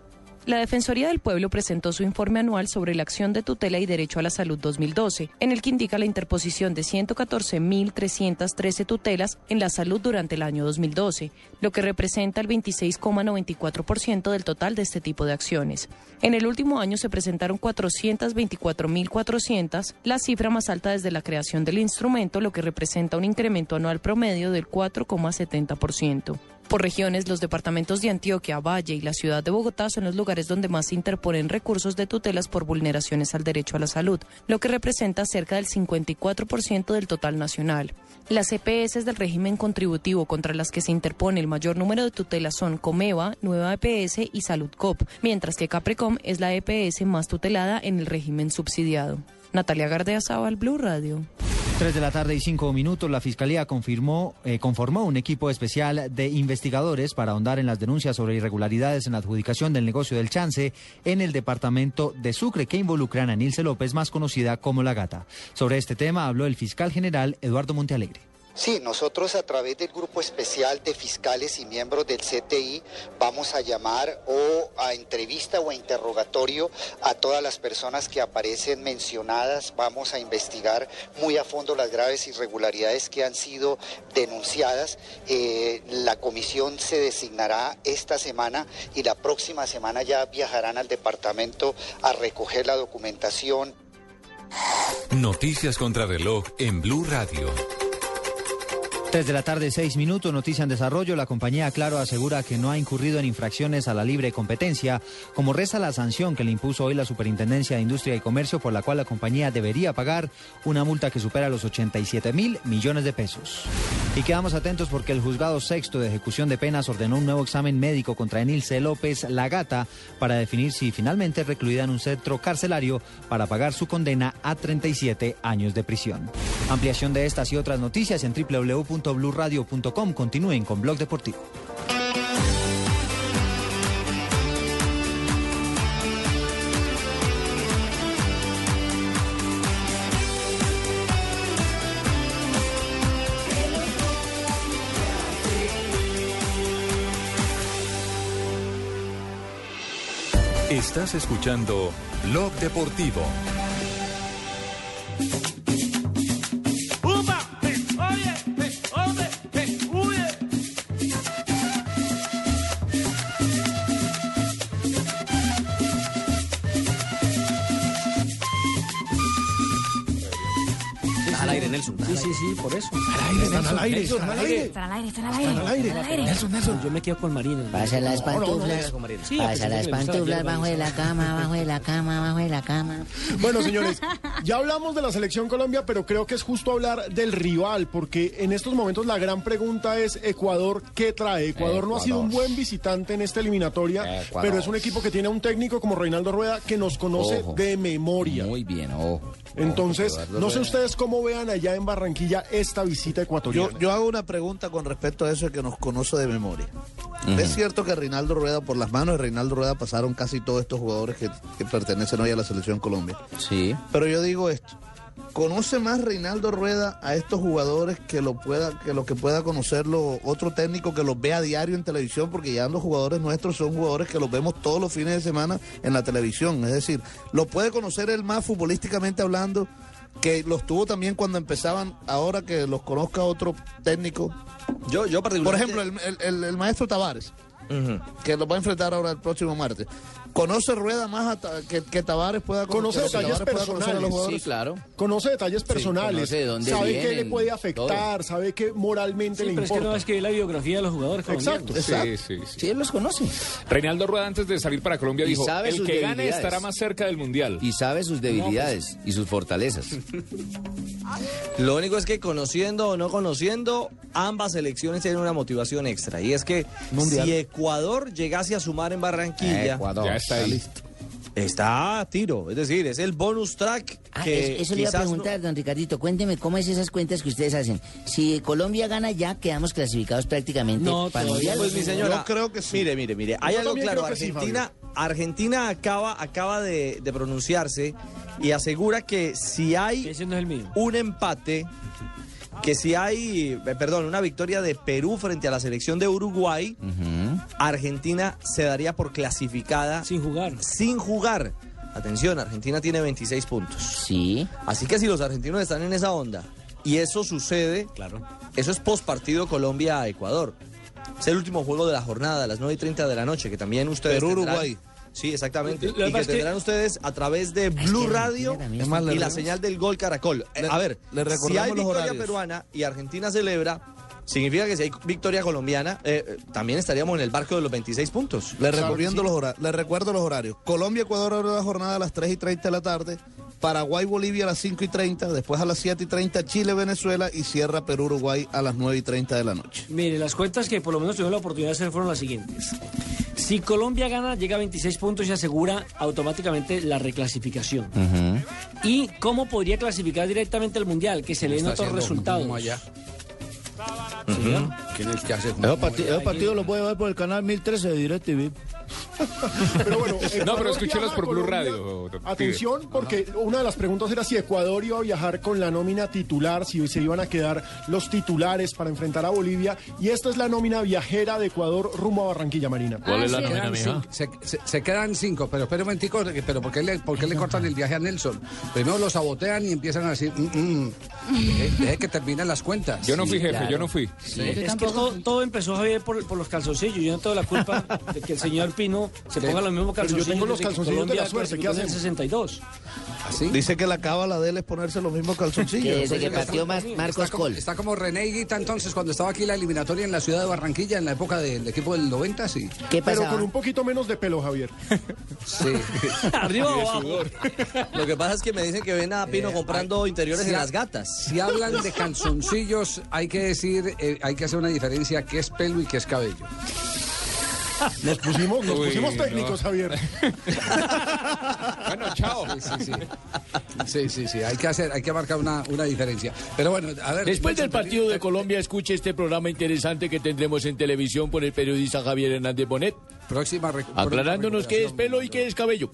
La Defensoría del Pueblo presentó su informe anual sobre la acción de tutela y derecho a la salud 2012, en el que indica la interposición de 114.313 tutelas en la salud durante el año 2012, lo que representa el 26,94% del total de este tipo de acciones. En el último año se presentaron 424.400, la cifra más alta desde la creación del instrumento, lo que representa un incremento anual promedio del 4,70%. Por regiones, los departamentos de Antioquia, Valle y la ciudad de Bogotá son los lugares donde más se interponen recursos de tutelas por vulneraciones al derecho a la salud, lo que representa cerca del 54% del total nacional. Las EPS del régimen contributivo contra las que se interpone el mayor número de tutelas son Comeva, Nueva EPS y Salud Cop, mientras que Caprecom es la EPS más tutelada en el régimen subsidiado. Natalia Gardea Zaval, Blue Radio. 3 de la tarde y 5 minutos, la Fiscalía confirmó, eh, conformó un equipo especial de investigadores para ahondar en las denuncias sobre irregularidades en la adjudicación del negocio del chance en el departamento de Sucre que involucran a Nilce López, más conocida como La Gata. Sobre este tema habló el fiscal general Eduardo Montealegre. Sí, nosotros a través del grupo especial de fiscales y miembros del CTI vamos a llamar o a entrevista o a interrogatorio a todas las personas que aparecen mencionadas. Vamos a investigar muy a fondo las graves irregularidades que han sido denunciadas. Eh, la comisión se designará esta semana y la próxima semana ya viajarán al departamento a recoger la documentación. Noticias contra reloj en Blue Radio. 3 de la tarde, 6 minutos, noticia en desarrollo. La compañía Claro asegura que no ha incurrido en infracciones a la libre competencia, como resta la sanción que le impuso hoy la Superintendencia de Industria y Comercio, por la cual la compañía debería pagar una multa que supera los 87 mil millones de pesos. Y quedamos atentos porque el juzgado sexto de ejecución de penas ordenó un nuevo examen médico contra Enilce López Lagata para definir si finalmente es recluida en un centro carcelario para pagar su condena a 37 años de prisión. Ampliación de estas y otras noticias en www.bluradio.com. Continúen con Blog Deportivo. Estás escuchando Blog Deportivo. Nelson. Sí, sí, sí, por eso. Están al aire, están al aire. Están al aire, están al Están al aire. Están al aire. Nelson, Nelson. Yo me quedo con Marina. Pasa las pantuflas. Pasa las pantuflas la bajo de la cama, bajo de la cama, bajo de la cama. Bueno, señores, [LAUGHS] ya hablamos de la selección Colombia, pero creo que es justo hablar del rival, porque en estos momentos la gran pregunta es Ecuador, ¿qué trae? Ecuador no ha sido un buen visitante en esta eliminatoria, Ecuador. pero es un equipo que tiene a un técnico como Reinaldo Rueda que nos conoce Ojo. de memoria. Muy bien, ojo. Entonces, no sé ustedes cómo vean allá en Barranquilla esta visita ecuatoriana. Yo, yo hago una pregunta con respecto a eso de que nos conoce de memoria. Es cierto que Reinaldo Rueda, por las manos de Reinaldo Rueda, pasaron casi todos estos jugadores que, que pertenecen hoy a la selección Colombia. Sí. Pero yo digo esto. ¿Conoce más Reinaldo Rueda a estos jugadores que lo pueda, que lo que pueda conocerlo otro técnico que los vea a diario en televisión? Porque ya los jugadores nuestros son jugadores que los vemos todos los fines de semana en la televisión. Es decir, lo puede conocer él más futbolísticamente hablando, que los tuvo también cuando empezaban, ahora que los conozca otro técnico. Yo, yo Por ejemplo, el, el- el- el maestro Tavares. que lo va a enfrentar ahora el próximo martes. ¿Conoce Rueda más a Ta- que, que Tavares pueda Conoce que detalles Tavares pueda conocer a los personales. jugadores? Conoce detalles personales. conoce de dónde sabe qué le puede afectar, sabe que moralmente Sí, le pero es que no importa. es que la biografía de los jugadores Exacto. colombianos. Sí, sí, sí. Sí, él los conoce. Reinaldo Rueda antes de salir para Colombia Y dijo, sabe el que gane estará más cerca del Mundial. Y sabe sus debilidades y sus fortalezas. Lo único es que conociendo o no conociendo, ambas elecciones tienen una motivación extra. Y es que Mundial. si Ecuador llegase a sumar en Barranquilla, Ecuador. Está ahí. está a tiro. Es decir, es el bonus track Ah, que eso, le iba a quizás no- preguntar, don Ricardito. Cuénteme cómo es esas cuentas que ustedes hacen. Si Colombia gana ya, quedamos clasificados prácticamente No, para el todavía, pues mi señora. Yo creo que sí. Mire, mire, mire. Hay Yo algo claro. sí, Argentina, Argentina acaba, acaba de, de pronunciarse y asegura que si hay Ese no es el mío. un empate, que si hay, eh, perdón, una victoria de Perú frente a la selección de Uruguay, Argentina se daría por clasificada Sin jugar. sin jugar. Atención, Argentina tiene 26 puntos. Sí. Así que si los argentinos están en esa onda y eso sucede, Claro. eso es post partido Colombia-Ecuador. Es el último juego de la jornada, a las 9 y 30 de la noche, que también ustedes. Perú, tendrán- Uruguay. Sí, exactamente. Lo- y que tendrán ustedes a través de Blue Radio y la señal del gol Caracol. Eh, Le- a ver, le si recordamos hay victoria horarios. peruana y Argentina celebra, significa que si hay victoria colombiana, eh, eh, también estaríamos en el barco de los 26 puntos. Le, recorriendo los hora- le recuerdo los horarios. Colombia, Ecuador abre la jornada a las 3 y 30 de la tarde. Paraguay, Bolivia a las 5 y 30. Después a las 7 y 30 Chile, Venezuela. Y cierra Perú, Uruguay a las 9 y 30 de la noche. Mire, las cuentas que por lo menos tuvimos la oportunidad de hacer fueron las siguientes. Si Colombia gana, llega a 26 puntos y asegura automáticamente la reclasificación. ¿Y cómo podría clasificar directamente al Mundial? Que se le den otros resultados. Señor. ¿Quién es el que hace Esos partidos los puede ver por el canal 1013 de DirecTV. Pero bueno, No, pero a por Blue. Radio. Atención, porque una de las preguntas era si Ecuador iba a viajar con la nómina titular, si se iban a quedar los titulares para enfrentar a Bolivia. Y esta es la nómina viajera de Ecuador rumbo a Barranquilla Marina. ¿Cuál es la nómina, mija? Se, se- se quedan cinco, pero espera un momentico, pero ¿por qué, le, por qué le cortan el viaje a Nelson? Primero lo sabotean y empiezan a decir, "Mm, mm, deje, deje que terminen las cuentas. Yo no fui jefe, yo no fui. Es que todo, todo empezó, Javier, por, por los calzoncillos. Yo no tengo la culpa de que el señor Pino se ponga los mismos Pero yo calzoncillos. tengo los desde que calzoncillos de la suerte, ¿qué clasificó en el hacemos? 62. Dice que la cábala de él es ponerse los mismos calzoncillos. Está como- Está como René Higuita entonces cuando estaba aquí la eliminatoria en la ciudad de Barranquilla en la época del equipo del 90, sí. Pero con un poquito menos de pelo, Javier. Sí. [LAUGHS] Arriba o abajo. Lo que pasa es que me dicen que ven a Pino Eh, comprando interiores si en las gatas. Si hablan de calzoncillos, hay que decir, eh, hay que hacer una diferencia qué es pelo y qué es cabello. [LAUGHS] Nos pusimos, nos Uy, pusimos no. técnicos, Javier. [LAUGHS] Bueno, chao. Sí, sí, sí. Sí, sí, sí, Hay que hacer, hay que marcar una, una diferencia. Pero bueno, a ver. Después del partido de Colombia, escuche este programa interesante que tendremos en televisión por el periodista Javier Hernández Bonet. Próxima Aclarándonos qué es pelo y qué es cabello.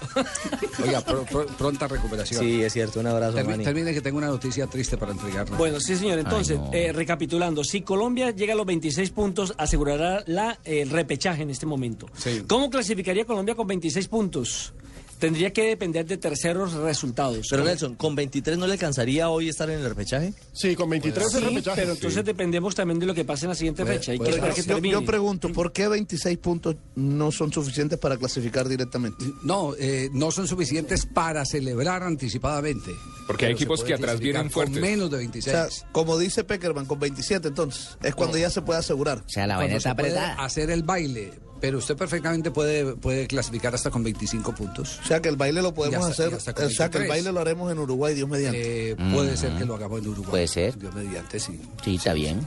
[LAUGHS] Oiga, pro- pro- pronta recuperación. Sí, es cierto. Un abrazo, Termi- Manny. termine que tengo una noticia triste para entregarle. Bueno, sí, señor. Entonces, eh, recapitulando, si Colombia llega a los 26 puntos, asegurará la, eh, el repechaje en este momento. ¿Cómo clasificaría Colombia con 26 puntos? Tendría que depender de terceros resultados. Pero Nelson, ¿con 23 no le alcanzaría hoy estar en el repechaje? Sí, con 23 Sí, pero entonces dependemos también de lo que pase en la siguiente fecha. Hay que Pero esperar que yo, termine. yo pregunto, ¿por qué 26 puntos no son suficientes para clasificar directamente? No, eh, no son suficientes para celebrar anticipadamente. Porque hay equipos que atrás vienen con fuertes. menos de O 26. sea, como dice Peckerman, con 27 entonces, es cuando ya se puede asegurar. O sea, Cuando se puede hacer el baile, pero usted perfectamente puede, puede clasificar hasta con 25 puntos. O sea, que el baile lo podemos hasta- hacer, o sea, que el 23. baile lo haremos en Uruguay, Dios mediante. Eh, Puede ser que lo hagamos en Uruguay. Puede ser. Dios mediante, sí. Sí, está bien.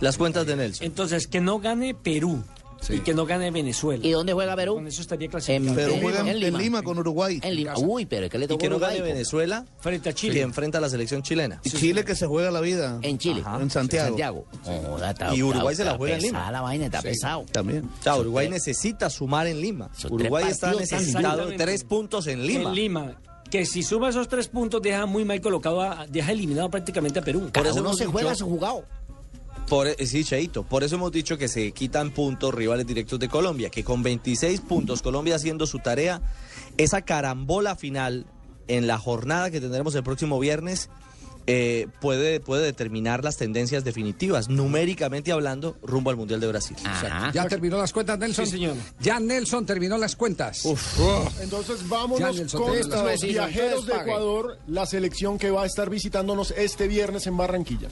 Las cuentas de Nelson. Entonces, que no gane Perú y que no gane Venezuela. ¿Y dónde juega Perú? Con eso estaría clasificado. Pero en- juegan en en Lima. Lima. con Uruguay. En Lima. Uy, pero es que le Y tocó que no gane Uruguay. Venezuela frente a Chile. que enfrenta a la selección chilena. Y Chile que se juega la vida. En Chile. Ajá. En Santiago. Santiago. Joda, está- Y Uruguay está- se la juega en Lima. la vaina, está Sí. pesado. También. O sea, Uruguay necesita sumar en Lima. Uruguay está necesitado tres puntos en Lima. En Lima. Que si suma esos tres puntos, deja muy mal colocado, a- deja eliminado prácticamente a Perú. Cada uno hemos se juega su jugado. Por, eh, sí, Cheito. Por eso hemos dicho que se quitan puntos rivales directos de Colombia, que con 26 puntos, Colombia haciendo su tarea, esa carambola final en la jornada que tendremos el próximo viernes, eh, puede, puede determinar las tendencias definitivas, numéricamente hablando, rumbo al Mundial de Brasil. ¿Ya terminó las cuentas, Nelson? Sí, señor. Ya Nelson terminó las cuentas. Entonces Ya, vámonos Nelson, con los viajeros de. Ecuador, la selección que va a estar visitándonos este viernes en Barranquilla.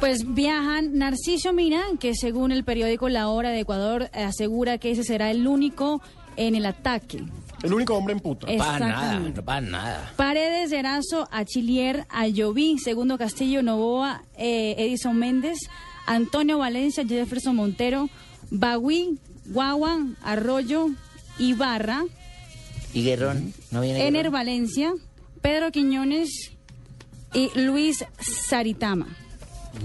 Pues viajan Narciso Mina, que según el periódico La Hora de Ecuador eh, asegura que ese será el único en el ataque. El único hombre en puta. No pasa nada, no pasa nada. Paredes, Erazo, Achillier, Ayoví, Segundo Castillo, Novoa, eh, Edison Méndez, Antonio Valencia, Jefferson Montero, Bagui, Guagua, Arroyo, Ibarra, ¿Y Guerrón? ¿No viene Ener Guerrón? Valencia, Pedro Quiñones y Luis Saritama.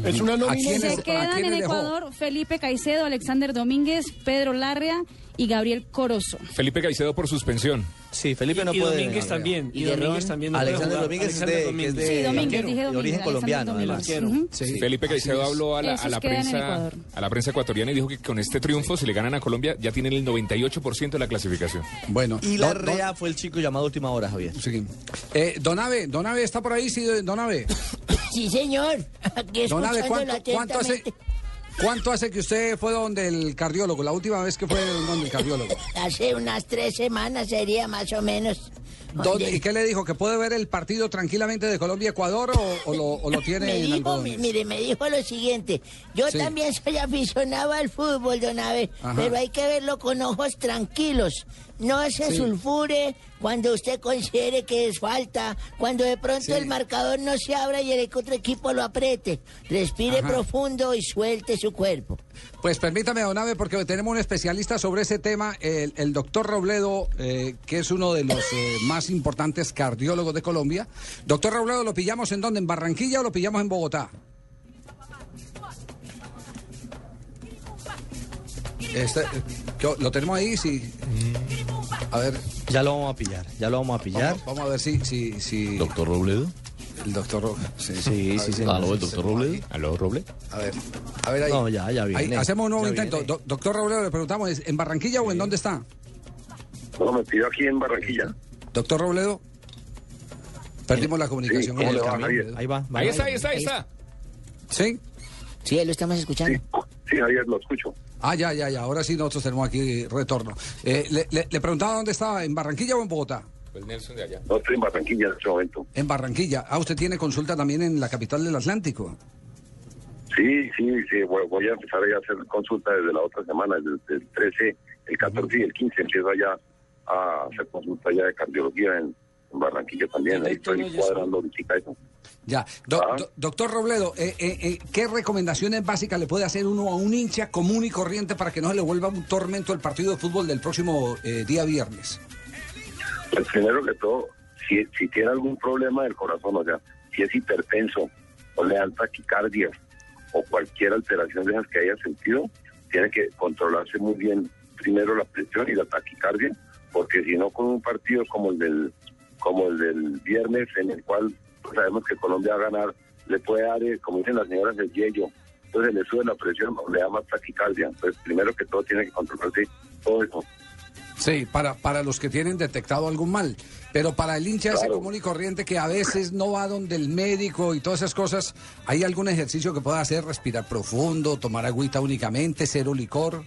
Es una nómina. Se quedan en Ecuador Felipe Caicedo, Alexander Domínguez, Pedro Larrea y Gabriel Corozo. Felipe Caicedo por suspensión. Sí, Felipe no y puede. Domínguez también. Y, Y Domínguez también. no Alexander. Domínguez es de- Alexander que es Domínguez. de- Sí, Domínguez, Domínguez, origen Alexander colombiano, Domínguez. además. Ujú. Felipe Caicedo habló a la, a prensa a la prensa ecuatoriana y dijo que con este triunfo, si le ganan a Colombia, ya tienen el 98% de la clasificación. Bueno, Y la Don- Rea fue el chico llamado última hora, Javier. Sí. Eh, Donave, Donave está por ahí, sí, Donave. Sí, señor. Aquí Donave, escuchándolo ¿cuánto, cuánto hace. ¿Cuánto hace que usted fue donde el cardiólogo? La última vez que fue donde el cardiólogo. [LAUGHS] Hace unas tres semanas sería más o menos. ¿Dónde- ¿Y qué le dijo? ¿Que puede ver el partido tranquilamente de Colombia-Ecuador o, o lo, o lo tiene [LAUGHS] Me en dijo, mire, me dijo lo siguiente. Yo Sí. también soy aficionado al fútbol, don Ajá. pero hay que verlo con ojos tranquilos. No se Sí. sulfure cuando usted considere que es falta, cuando de pronto Sí. el marcador no se abra y el otro equipo lo apriete. Respire Ajá. profundo y suelte su cuerpo. Pues permítame, Donave, porque tenemos un especialista sobre ese tema, el, el doctor Robledo, eh, que es uno de los eh, más importantes cardiólogos de Colombia. Doctor Robledo, ¿lo pillamos en dónde? ¿En Barranquilla o lo pillamos en Bogotá? Este, ¿qué- ¿Lo tenemos ahí? Sí. A ver. Ya lo vamos a pillar, ya lo vamos a pillar. Vamos, vamos a ver si... si, si... Doctor Robledo. El doctor Robledo. Sí, Sí, sí, sí. Aló, el doctor Robledo. ¿Aló, Roble? A ver, a ver ahí. No, ya, ya viene. Ahí, hacemos un nuevo intento. Do- doctor Robledo, le preguntamos, ¿es ¿en Barranquilla o en dónde está? No, me pido aquí en Barranquilla. Doctor Robledo. Perdimos la comunicación. ¿cómo le el va. Javier? Ahí va. Ahí está, ahí está, ahí está. ¿Sí? Sí, ahí lo estamos escuchando. Sí, Javier, lo escucho. Ah, ya, ya, ya. Ahora sí nosotros tenemos aquí retorno. Eh, le, le- le preguntaba dónde estaba, ¿en Barranquilla o en Bogotá? Pues Nelson de allá. No estoy en Barranquilla en este momento. En Barranquilla. Ah, usted tiene consulta también en la capital del Atlántico. Sí, sí, sí, voy, voy a empezar ya a hacer consulta desde la otra semana, desde el 13, el 14 y el 15 empiezo ya a hacer consulta ya de cardiología en, en Barranquilla también. Ahí estoy cuadrando eso. Ya. Do- Ah. do- doctor Robledo, eh, eh, eh, ¿qué recomendaciones básicas le puede hacer uno a un hincha común y corriente para que no se le vuelva un tormento el partido de fútbol del próximo eh, día viernes? Pues primero que todo, si, si tiene algún problema del corazón, o sea, si es hipertenso o le da taquicardia o cualquier alteración de esas que haya sentido, tiene que controlarse muy bien primero la presión y la taquicardia, porque si no con un partido como el del como el del viernes en el cual pues, sabemos que Colombia va a ganar, le puede dar, eh, como dicen las señoras, el yello, entonces le sube la presión le da más taquicardia. Entonces primero que todo tiene que controlarse todo eso. Sí, para, para los que tienen detectado algún mal. Pero para el hincha ese común y corriente que a veces no va donde el médico y todas esas cosas, ¿hay algún ejercicio que pueda hacer? Respirar profundo, tomar agüita únicamente, cero licor.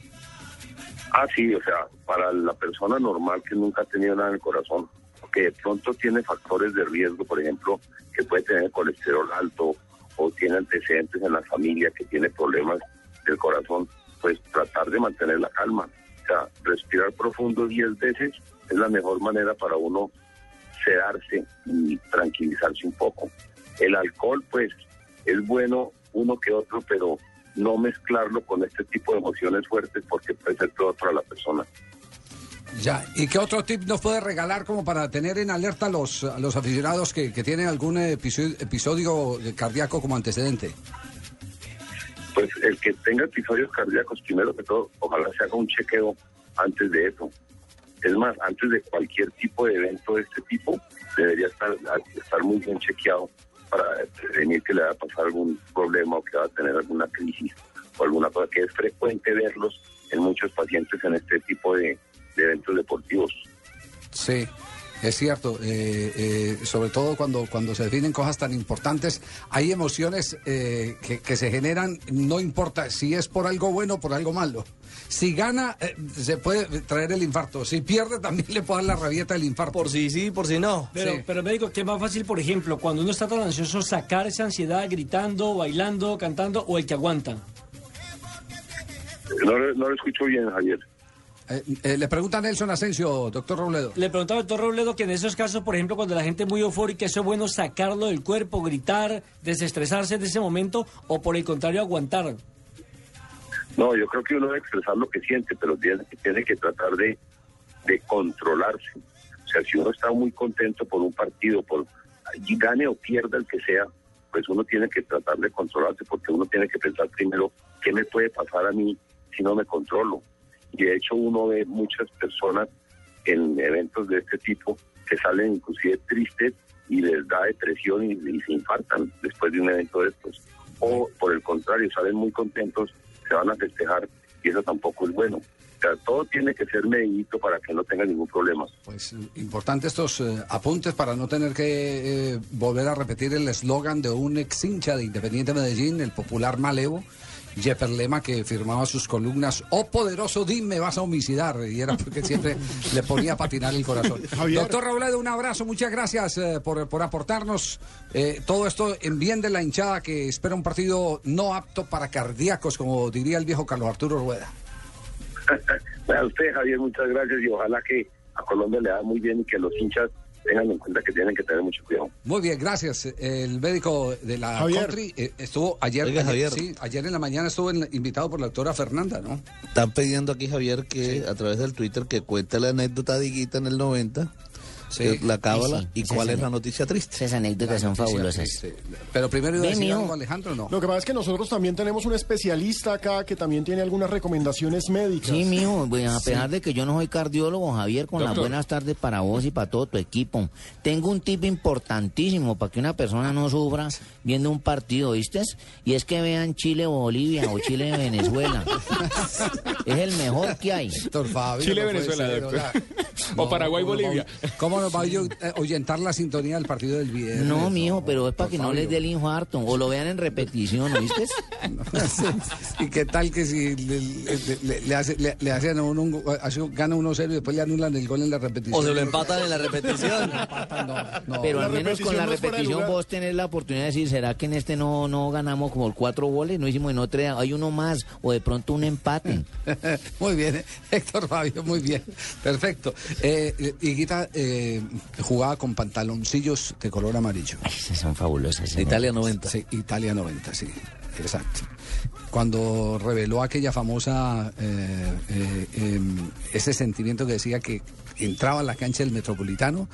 Ah, sí, o sea, para la persona normal que nunca ha tenido nada en el corazón, que de pronto tiene factores de riesgo, por ejemplo, que puede tener colesterol alto o tiene antecedentes en la familia que tiene problemas del corazón, pues tratar de mantener la calma. O sea, respirar profundo 10 veces es la mejor manera para uno sedarse y tranquilizarse un poco. El alcohol, pues, es bueno uno que otro, pero no mezclarlo con este tipo de emociones fuertes porque puede ser peor para la persona. Ya, ¿y qué otro tip nos puede regalar como para tener en alerta a los, los aficionados que, que tienen algún episodio, episodio cardíaco como antecedente? Pues el que tenga episodios cardíacos, primero que todo, ojalá se haga un chequeo antes de eso. Es más, antes de cualquier tipo de evento de este tipo, debería estar, estar muy bien chequeado para prevenir que le vaya a pasar algún problema o que va a tener alguna crisis o alguna cosa que es frecuente verlos en muchos pacientes en este tipo de, de eventos deportivos. Sí. Es cierto, eh, eh, sobre todo cuando, cuando se definen cosas tan importantes, hay emociones eh, que, que se generan, no importa si es por algo bueno o por algo malo. Si gana, eh, se puede traer el infarto. Si pierde, también le puede dar la rabieta del infarto. Por si sí, por si no. Pero, Sí. pero médico, ¿qué es más fácil, por ejemplo, cuando uno está tan ansioso, sacar esa ansiedad gritando, bailando, cantando o el que aguanta? No, no lo escucho bien, Javier. Eh, eh, le pregunta Nelson Asensio, doctor Robledo. Le preguntaba doctor Robledo que en esos casos, por ejemplo, cuando la gente es muy eufórica, ¿eso es bueno sacarlo del cuerpo, gritar, desestresarse de ese momento o por el contrario aguantar? No, yo creo que uno debe expresar lo que siente, pero tiene, tiene que tratar de, de controlarse. O sea, si uno está muy contento por un partido, por y gane o pierda el que sea, pues uno tiene que tratar de controlarse, porque uno tiene que pensar primero qué me puede pasar a mí si no me controlo. Y de hecho uno ve muchas personas en eventos de este tipo que salen inclusive tristes y les da depresión y, se infartan después de un evento de estos. O por el contrario, salen muy contentos, se van a festejar y eso tampoco es bueno. Todo tiene que ser medidito para que no tenga ningún problema. Pues importante estos eh, apuntes para no tener que eh, volver a repetir el eslogan de un ex hincha de Independiente Medellín, el popular Malevo, Jeffer Lema, que firmaba sus columnas, oh poderoso, dime, vas a homicidar, y era porque siempre [LAUGHS] le ponía a patinar el corazón. Javier. Doctor Robledo, un abrazo, muchas gracias eh, por, por aportarnos eh, todo esto en bien de la hinchada que espera un partido no apto para cardíacos, como diría el viejo Carlos Arturo Rueda. [LAUGHS] A usted, Javier, muchas gracias y ojalá que a Colombia le da muy bien y que los hinchas tengan en cuenta que tienen que tener mucho cuidado. Muy bien, gracias. El médico de la Javier. country eh, estuvo ayer, Oiga, ayer, Javier. sí, ayer en la mañana estuvo en- invitado por la doctora Fernanda, ¿no? Están pidiendo aquí, Javier, que a través del Twitter que cuente la anécdota de Higuita en el 90, la cábala, Sí, sí, y cuál es la noticia triste. Esas anécdotas son fabulosas. Pero primero iba a decir algo, Alejandro, ¿no? Lo que pasa es que nosotros también tenemos un especialista acá que también tiene algunas recomendaciones médicas. Sí, mijo, pues, a pesar Sí. de que yo no soy cardiólogo, Javier, con las buenas tardes para vos y para todo tu equipo. Tengo un tip importantísimo para que una persona no sufra viendo un partido, ¿viste? Y es que vean Chile o Bolivia o Chile o [LAUGHS] Venezuela. es el mejor que hay. Doctor Fabio. Chile, no Venezuela, ser, doctor. O Paraguay, ¿cómo nos va- Bolivia. ¿Cómo nos va a oy- eh, oyentar la sintonía del partido del viernes? No, mijo, pero es para que no les dé el infarto o lo vean en repetición, ¿viste? [LAUGHS] ¿Y qué tal que si le, le- le- le hace- le- le hacen a uno, un, hace- gana 1-0 y después le anulan el gol en la repetición? O se lo empatan en la repetición. [LAUGHS] Pero La al menos con la repetición vos tenés la oportunidad de decir, ¿será que en este no, no ganamos como cuatro goles? No hicimos en otro, hay uno más, o de pronto un empate. [LAUGHS] muy bien, Héctor Fabio, muy bien. Perfecto. Eh, eh, Higuita eh, jugaba con pantaloncillos de color amarillo. Esas son fabulosas. Italia 90. Sí, Italia 90, sí, exacto. Cuando reveló aquella famosa, eh, eh, em, ese sentimiento que decía que entraba a la cancha del Metropolitano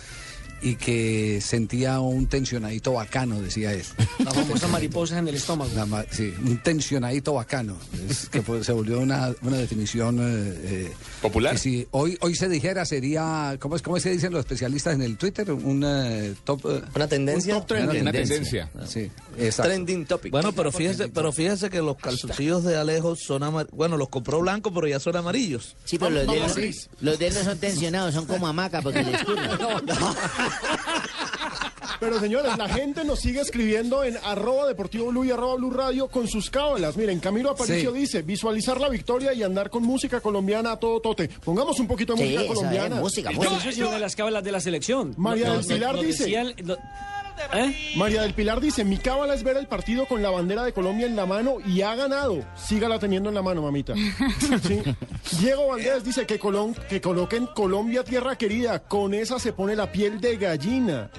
y que sentía un tensionadito bacano, decía él. La famosa mariposa en el estómago. La ma- sí, un tensionadito bacano, es que fue- se volvió una, una definición eh, popular. Y si hoy, hoy se dijera, sería, ¿cómo es, cómo se dicen los especialistas en el Twitter? Un eh, top. eh, Una tendencia. un top trending. Una tendencia. Sí, exacto. Trending topic. Bueno, pero fíjese, pero fíjese que los calzoncillos de Alejo son amarillos. Bueno, los compró blancos, pero ya son amarillos. Sí, pero los de, él, no- los de él no son tensionados, son como hamaca porque les [LAUGHS] escurren. Pero señores, la gente nos sigue escribiendo en arroba deportivo blue y arroba blue radio con sus cábalas. Miren, Camilo Aparicio Sí. dice, visualizar la victoria y andar con música colombiana a todo tote. Pongamos un poquito de música colombiana. Eso es una de las cábalas de la selección. María del Pilar dice- decía ¿Eh? María del Pilar dice, mi cábala es ver el partido con la bandera de Colombia en la mano y ha ganado. Sígala teniendo en la mano, mamita. [LAUGHS] Sí. Diego Valdés dice que, Colón, que coloquen Colombia tierra querida, con esa se pone la piel de gallina.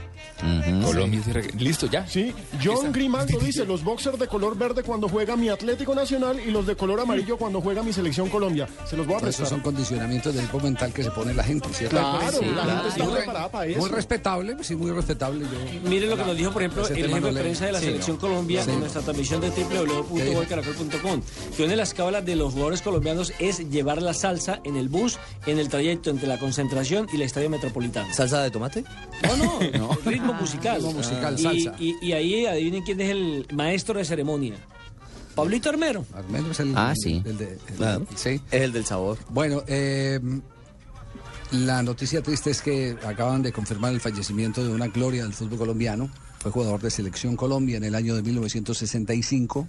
Colombia, tierra listo ya. Sí, John Grimaldo dice, los boxers de color verde cuando juega mi Atlético Nacional y los de color amarillo cuando juega mi selección Colombia. Se los voy a prestar. Esos son condicionamientos del tipo mental que se pone la gente, ¿cierto? Claro, Sí, la gente está Muy re- preparada para eso. Muy respetable, sí, muy respetable. Yo, Mire lo que nos dijo, por ejemplo, el jefe de prensa de la Sí, Selección no. Colombia Sí. en nuestra transmisión de www.golcaracol.com. Que una de las cábalas de los jugadores colombianos es llevar la salsa en el bus en el trayecto entre la concentración y el estadio metropolitano. ¿Salsa de tomate? No, no, [LAUGHS] ritmo musical. Ritmo musical, y, salsa. Y, y ahí adivinen quién es el maestro de ceremonia. Pablito Armero. Armero es el, Ah, sí. el de- el- Claro. sí. Es el del sabor. Bueno, eh, La noticia triste es que acaban de confirmar el fallecimiento de una gloria del fútbol colombiano. Fue jugador de Selección Colombia en el año de 1965.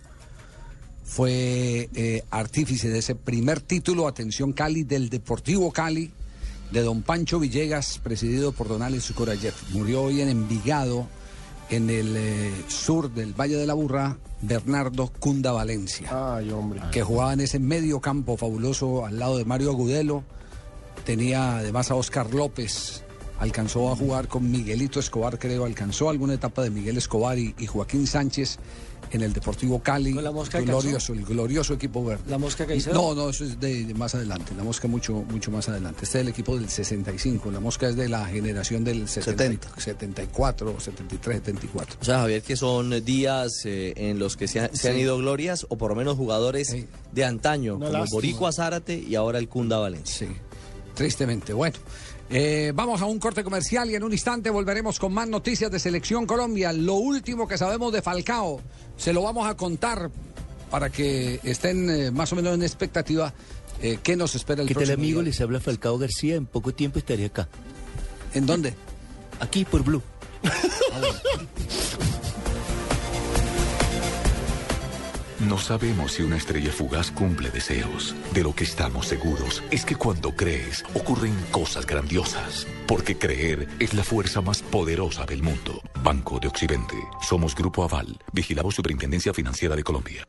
Fue eh, artífice de ese primer título, atención Cali, del Deportivo Cali, de don Pancho Villegas, presidido por don Alex Corayev. Murió hoy en Envigado, en el eh, sur del Valle de la Burra, Bernardo Cunda Valencia. Ay, hombre. Que jugaba en ese medio campo fabuloso al lado de Mario Agudelo. Tenía además a Oscar López. Alcanzó a jugar con Miguelito Escobar, creo. Alcanzó alguna etapa de Miguel Escobar y, y Joaquín Sánchez en el Deportivo Cali. ¿Con la Mosca el glorioso, el glorioso equipo verde. ¿La Mosca Caicedo? No, no, eso es de, de más adelante. La Mosca mucho, mucho más adelante. Este es el equipo del 65. La Mosca es de la generación del 70, 74, 73, 74. O sea, Javier, que son días eh, en los que se, ha- se han ido glorias o por lo menos jugadores de antaño, como lástima. Boricua Zárate y ahora el Cunda Valencia. Sí, tristemente. Bueno, eh, vamos a un corte comercial y en un instante volveremos con más noticias de Selección Colombia. Lo último que sabemos de Falcao se lo vamos a contar para que estén eh, más o menos en expectativa. eh, ¿Qué nos espera el ¿Qué tal próximo amigo? día. Les habla Falcao García. En poco tiempo estaré acá. ¿En dónde? Aquí por Blue. [LAUGHS] No sabemos si una estrella fugaz cumple deseos. De lo que estamos seguros es que cuando crees ocurren cosas grandiosas. Porque creer es la fuerza más poderosa del mundo. Banco de Occidente. Somos Grupo Aval. Vigilamos Superintendencia Financiera de Colombia.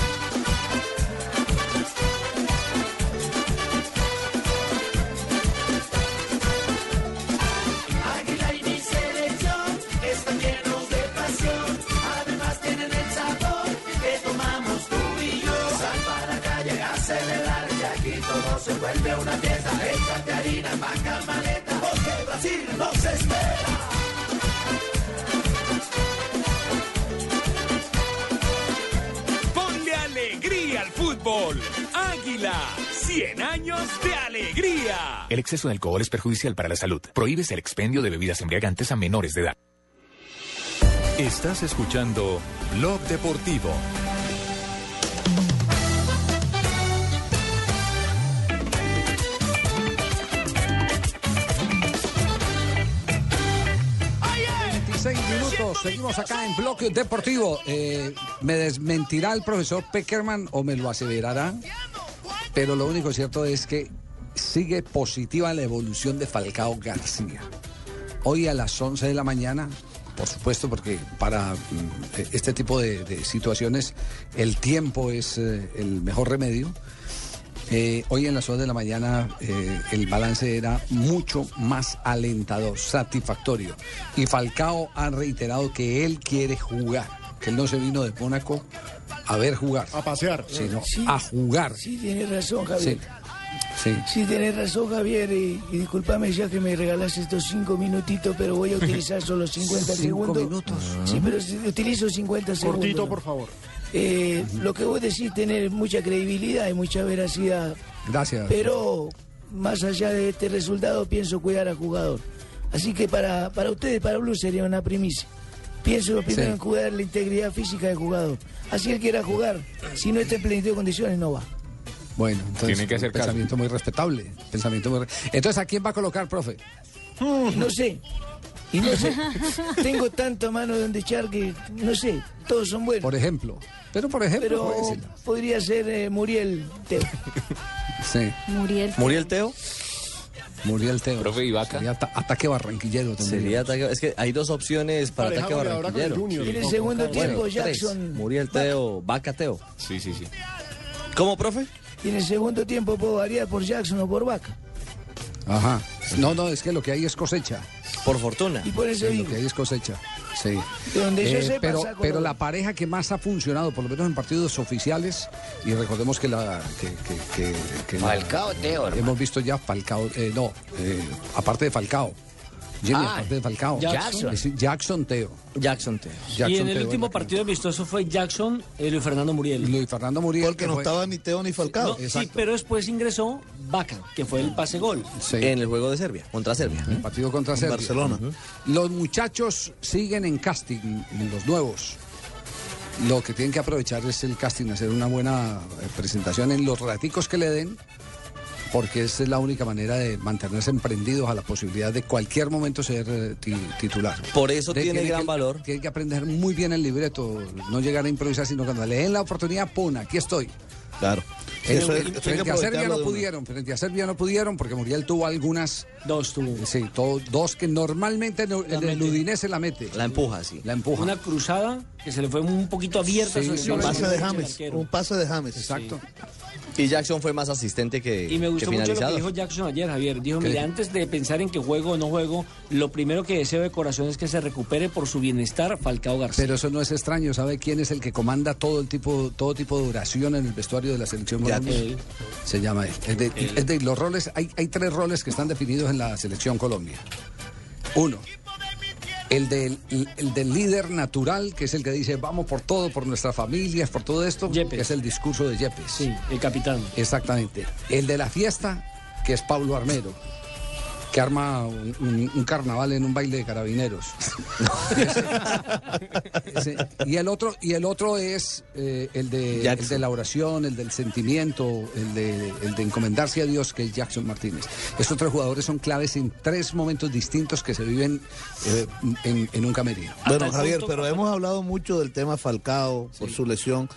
Se vuelve una fiesta. Échate harina, vaca, maleta, porque Brasil nos espera. Ponle alegría al fútbol. Águila, 100 años de alegría. El exceso de alcohol es perjudicial para la salud. Prohíbes el expendio de bebidas embriagantes a menores de edad. Estás escuchando Blog Deportivo. Seguimos acá en Bloque Deportivo. Eh, ¿Me desmentirá el profesor Peckerman o me lo aseverará? Pero lo único cierto es que sigue positiva la evolución de Falcao García. Hoy a las 11 de la mañana, por supuesto, porque para mm, este tipo de, situaciones el tiempo es eh, el mejor remedio. Eh, hoy en las horas de la mañana eh, el balance era mucho más alentador, satisfactorio. Y Falcao ha reiterado que él quiere jugar, que él no se vino de Mónaco a ver jugar. A pasear. Sino Sí. a jugar. Sí, tienes razón, Javier. Sí. Sí, tienes razón, Javier. Y, y discúlpame ya que me regalas estos cinco minutitos, pero voy a utilizar solo 50 [LAUGHS] Cinco segundos. minutos. Sí, pero si- utilizo 50 segundos. Cortito, por favor. Eh, Lo que vos decís tener mucha credibilidad y mucha veracidad. Gracias. Pero más allá de este resultado, pienso cuidar al jugador. Así que para, para ustedes, para Blue, sería una primicia. Pienso primero Sí. en cuidar la integridad física del jugador. Así él quiera jugar. Si no está en plenitud de condiciones, no va. Bueno, entonces Tiene que caso. pensamiento muy respetable. Pensamiento muy re- Entonces, ¿a quién va a colocar, profe? No sé. Y no sé. [LAUGHS] Tengo tanta mano donde echar que no sé. Todos son buenos. Por ejemplo. Pero, por ejemplo, Pero podría ser eh, Muriel Teo. [LAUGHS] Sí. Muriel. ¿Muriel Teo? Muriel Teo. Profe, ¿y Vaca? Sería ata- ataque barranquillero también. Sería ataque. Es que hay dos opciones para ataque barranquillero. Junior. En el segundo con tiempo, Bueno, tres. Jackson. Muriel Teo, Vaca Teo. Sí, sí, sí. ¿Cómo, profe? Y en el segundo tiempo puedo variar por Jackson o por Vaca. Ajá. No, no, es que lo que hay es cosecha. Por fortuna. Y por eso Sí, digo. lo que hay es cosecha. Sí. Donde yo Eh, sepa, pero, pero la pareja que más ha funcionado, por lo menos en partidos oficiales, y recordemos que la. Que, que, que- que la- Falcao, Teo, hermano. Hemos visto ya Falcao, eh, no, eh, aparte de Falcao. Jimmy, Ah, aparte de Falcao. Jackson. Jackson Teo. Jackson Teo. y en el último partido amistoso fue Jackson y Luis Fernando Muriel. Luis Fernando Muriel. Porque no estaba ni Teo ni Falcao. No, sí, pero después ingresó Vaca, que fue el pase gol. En el juego de Serbia, contra Serbia. El partido contra En Serbia. Barcelona. Los muchachos siguen en casting, los nuevos. Lo que tienen que aprovechar es el casting, hacer una buena eh, presentación en los raticos que le den, porque esa es la única manera de mantenerse emprendidos a la posibilidad de cualquier momento ser eh, ti- titular. Por eso tiene gran que, valor. Tiene que aprender muy bien el libreto, no llegar a improvisar, sino cuando le den la oportunidad, pum, aquí estoy. Claro. Eso es- frente a Serbia no pudieron, frente a Serbia no pudieron porque Muriel tuvo algunas. Dos tuvo. Sí, to- dos que normalmente no- el, el Udinese la mete. La empuja, sí. La empuja. Una cruzada que se le fue un poquito abierta. Sí, un pase de El James, un pase de James. Exacto. Y Jackson fue más asistente que, Y me gustó mucho lo que dijo Jackson ayer, Javier. Dijo, ¿Qué mire, dijo? antes de pensar en que juego o no juego, lo primero que deseo de corazón es que se recupere por su bienestar Falcao García. Pero eso no es extraño, ¿sabe quién es el que comanda todo el tipo, todo tipo de oración en el vestuario de la selección Colombia? Se llama él. Es de, es de los roles, hay, hay tres roles que están definidos en la selección Colombia. Uno, el del, el del líder natural, que es el que dice vamos por todo, por nuestras familias, por todo esto, que es el discurso de Yepes. Sí, el capitán. Exactamente. El de la fiesta, que es Pablo Armero, que arma un, un- un carnaval en un baile de carabineros. [LAUGHS] Ese- y el otro, y el otro es eh, el, de, el de la oración, el del sentimiento, el de, el de encomendarse a Dios, que es Jackson Martínez. Estos tres jugadores son claves en tres momentos distintos que se viven eh, en, en un camerino. Bueno, Javier, pero hemos hablado mucho del tema Falcao por su lesión,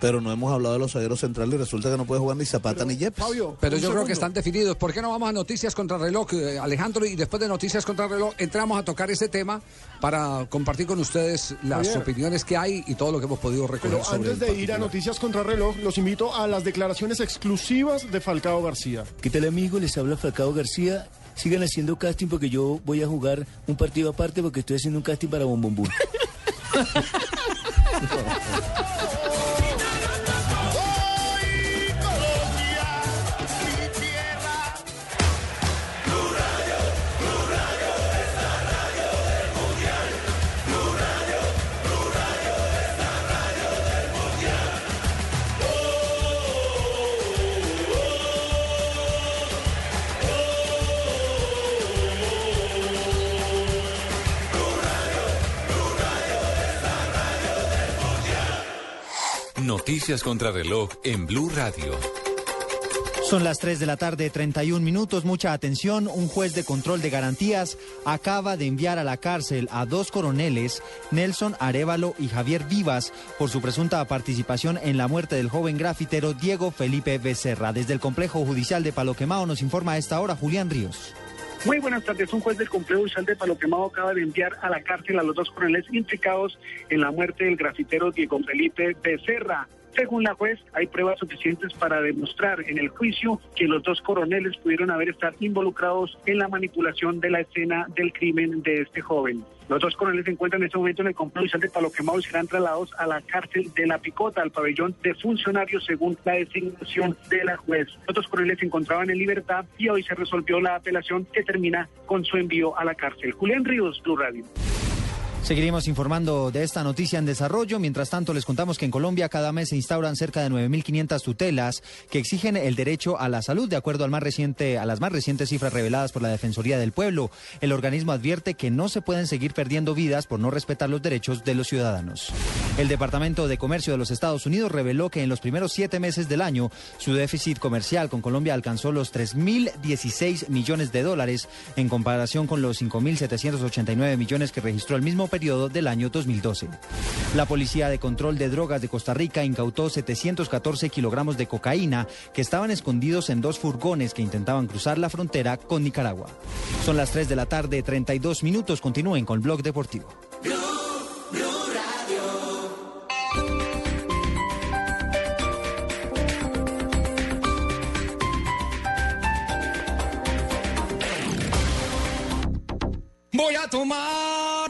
pero no hemos hablado de los zagueros centrales y resulta que no puede jugar ni Zapata ni Yepes. Pero yo creo que están definidos. ¿Por qué no vamos a Noticias contra Reloj, eh, Alejandro? Y después de Noticias contra Reloj entramos a tocar ese tema para compartir con ustedes las Javier. opiniones que hay y todo lo que hemos podido recoger Pero sobre antes de ir a Noticias contra Reloj, los invito a las declaraciones exclusivas de Falcao García. ¿Qué tal amigo? Les habla Falcao García. Sigan haciendo casting porque yo voy a jugar un partido aparte porque estoy haciendo un casting para Bombombú. [LAUGHS] Noticias contra reloj en Blue Radio. Son las 3 de la tarde, 31 minutos. Mucha atención. Un juez de control de garantías acaba de enviar a la cárcel a dos coroneles, Nelson Arevalo y Javier Vivas, por su presunta participación en la muerte del joven grafitero Diego Felipe Becerra. Desde el complejo judicial de Palo Quemado nos informa a esta hora Julián Ríos. Muy buenas tardes. Un juez del complejo judicial de Palo Quemado acaba de enviar a la cárcel a los dos coroneles implicados en la muerte del grafitero Diego Felipe Becerra. Según la juez, hay pruebas suficientes para demostrar en el juicio que los dos coroneles pudieron haber estado involucrados en la manipulación de la escena del crimen de este joven. Los dos coroneles se encuentran en este momento en el complejo judicial de Palo Quemado y serán trasladados a la cárcel de La Picota, al pabellón de funcionarios según la designación de la juez. Los dos coroneles se encontraban en libertad y hoy se resolvió la apelación que termina con su envío a la cárcel. Julián Ríos, Blue Radio. Seguiremos informando de esta noticia en desarrollo. Mientras tanto, les contamos que en Colombia cada mes se instauran cerca de 9.500 tutelas que exigen el derecho a la salud, de acuerdo al más reciente, a las más recientes cifras reveladas por la Defensoría del Pueblo. El organismo advierte que no se pueden seguir perdiendo vidas por no respetar los derechos de los ciudadanos. El Departamento de Comercio de los Estados Unidos reveló que en los primeros siete meses del año su déficit comercial con Colombia alcanzó los 3.016 millones de dólares en comparación con los 5.789 millones que registró el mismo periodo del año 2012. La Policía de Control de Drogas de Costa Rica incautó 714 kilogramos de cocaína que estaban escondidos en dos furgones que intentaban cruzar la frontera con Nicaragua. Son las 3 de la tarde, 32 minutos. Continúen con el Blog Deportivo. Voy a tomar,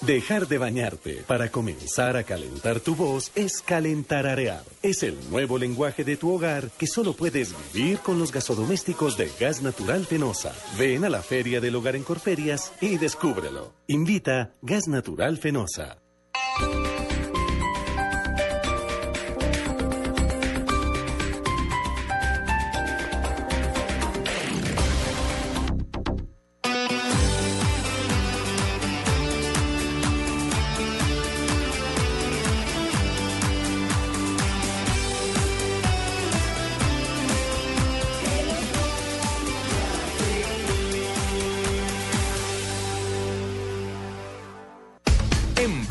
Dejar de bañarte para comenzar a calentar tu voz es calentararear. Es el nuevo lenguaje de tu hogar que solo puedes vivir con los gasodomésticos de gas natural Fenosa. Ven a la Feria del Hogar en Corferias y descúbrelo. Invita Gas Natural Fenosa.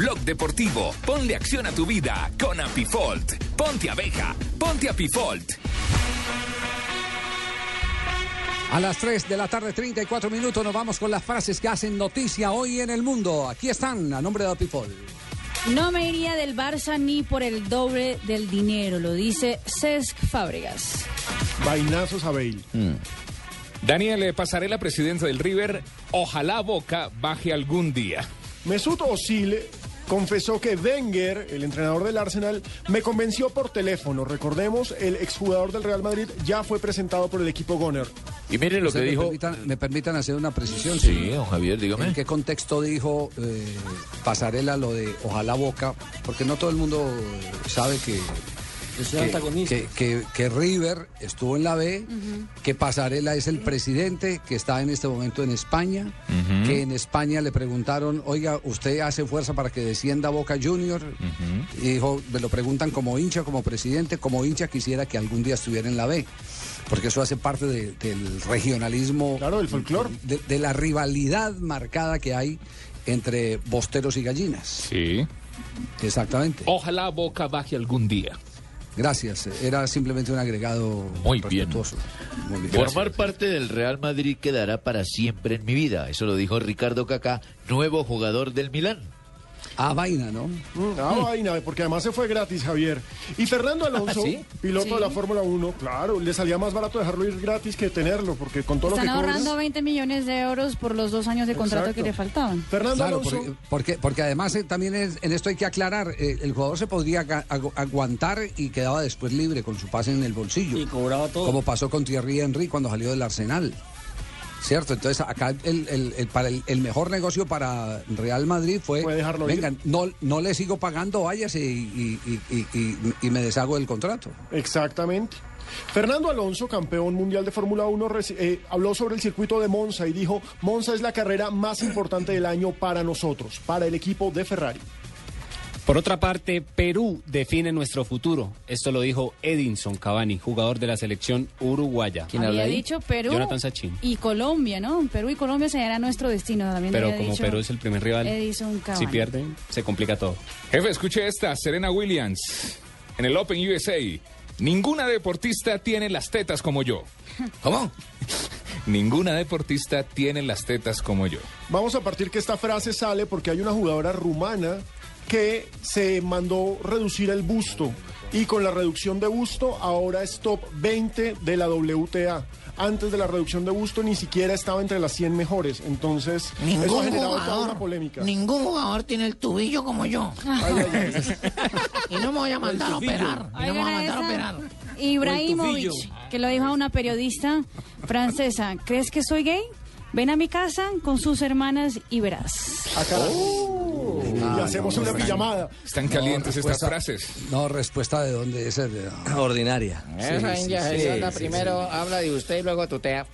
Blog Deportivo, ponle acción a tu vida con Apifolt. Ponte abeja, ponte Apifolt. A las 3 de la tarde, 34 minutos, nos vamos con las frases que hacen noticia hoy en el mundo. Aquí están, a nombre de Apifol. No me iría del Barça ni por el doble del dinero, lo dice Cesc Fábregas. Vainazos a Bale. Daniel Pasarela, presidente del River, ojalá Boca baje algún día. Mesut Özil confesó que Wenger, el entrenador del Arsenal, me convenció por teléfono. Recordemos, el exjugador del Real Madrid ya fue presentado por el equipo Goner. Y miren lo que me dijo. Permitan, me permitan hacer una precisión. Sí, señor. don Javier, dígame. ¿En qué contexto dijo eh, Pasarela lo de ojalá Boca? Porque no todo el mundo sabe que... Es que, antagonista. que- que- que River estuvo en la B, que Pasarela es el presidente que está en este momento en España, que en España le preguntaron, oiga, ¿usted hace fuerza para que descienda Boca Junior? Y dijo, me lo preguntan como hincha, como presidente, como hincha quisiera que algún día estuviera en la B. Porque eso hace parte de- del regionalismo. Claro, del folclore. De, de la rivalidad marcada que hay entre bosteros y gallinas. Sí. Exactamente. Ojalá Boca baje algún día. Gracias. Era simplemente un agregado Muy bien. respetuoso. Muy bien. Formar parte del Real Madrid quedará para siempre en mi vida. Eso lo dijo Ricardo Kaká, nuevo jugador del Milán. Ah, vaina, ¿no? Ah, vaina, porque además se fue gratis, Javier. Y Fernando Alonso, ¿Sí? piloto Sí. de la Fórmula 1, claro, le salía más barato dejarlo ir gratis que tenerlo, porque con todo Están lo que cobra- ahorrando 20 millones de euros por los dos años de contrato Exacto. que le faltaban. Fernando Claro, Alonso, porque, porque, porque además eh, también es- en esto hay que aclarar, eh, el jugador se podría agu- aguantar y quedaba después libre con su pase en el bolsillo. Y cobraba todo. Como pasó con Thierry Henry cuando salió del Arsenal. ¿Cierto? Entonces acá el, el- el- para el, el mejor negocio para Real Madrid fue, dejarlo ir. vengan, no, no le sigo pagando, váyase y, y- y- y- y- y me deshago del contrato. Exactamente. Fernando Alonso, campeón mundial de Fórmula 1, reci- eh, habló sobre el circuito de Monza y dijo, Monza es la carrera más importante del año para nosotros, para el equipo de Ferrari. Por otra parte, Perú define nuestro futuro. Esto lo dijo Edinson Cavani, jugador de la selección uruguaya. había dicho Perú Jonathan Sachin. y Colombia, ¿no? Perú y Colombia será nuestro destino. También Pero como dicho Perú es el primer rival, Cavani. si pierde, se complica todo. Jefe, escuche esta, Serena Williams, en el Open USA. Ninguna deportista tiene las tetas como yo. [LAUGHS] ¿Cómo? Ninguna deportista tiene las tetas como yo. Vamos a partir que esta frase sale porque hay una jugadora rumana que se mandó reducir el busto y con la reducción de busto ahora es top 20 de la WTA. Antes de la reducción de busto ni siquiera estaba entre las 100 mejores. Entonces, eso ha Ningún toda una jugador, polémica. ningún jugador tiene el tubillo como yo. [LAUGHS] y no me voy a mandar a operar. Y no me voy a mandar a operar. Ibrahimovic, que lo dijo a una periodista francesa, ¿crees que soy gay? Ven a mi casa con sus hermanas y verás. y hacemos una pijamada. Están calientes estas frases. No, respuesta de dónde es. Ordinaria. Sí, Esa sí, india sí, sí, primero habla de usted y luego tutea.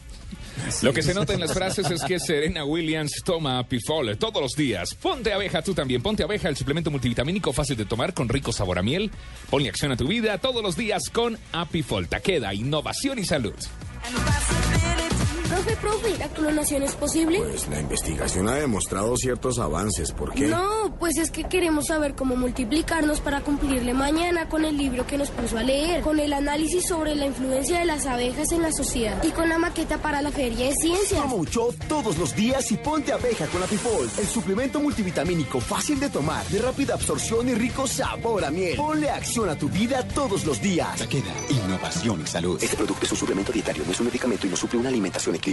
Lo que se nota en las frases es que Serena Williams toma Apifol todos los días. Ponte abeja tú también. Ponte abeja, el suplemento multivitamínico fácil de tomar con rico sabor a miel. Ponle acción a tu vida todos los días con Apifol. Taqueda, innovación y salud. Profe, profe, ¿la clonación es posible? Pues la investigación ha demostrado ciertos avances. ¿Por qué? No, pues es que queremos saber cómo multiplicarnos para cumplirle mañana con el libro que nos puso a leer, con el análisis sobre la influencia de las abejas en la sociedad y con la maqueta para la feria de ciencias. Toma un shot todos los días y ponte abeja con Apifol, el suplemento multivitamínico fácil de tomar, de rápida absorción y rico sabor a miel. Ponle acción a tu vida todos los días. Taqueda, innovación y salud. Este producto es un suplemento dietario, no es un medicamento y no suple una alimentación equilibrada.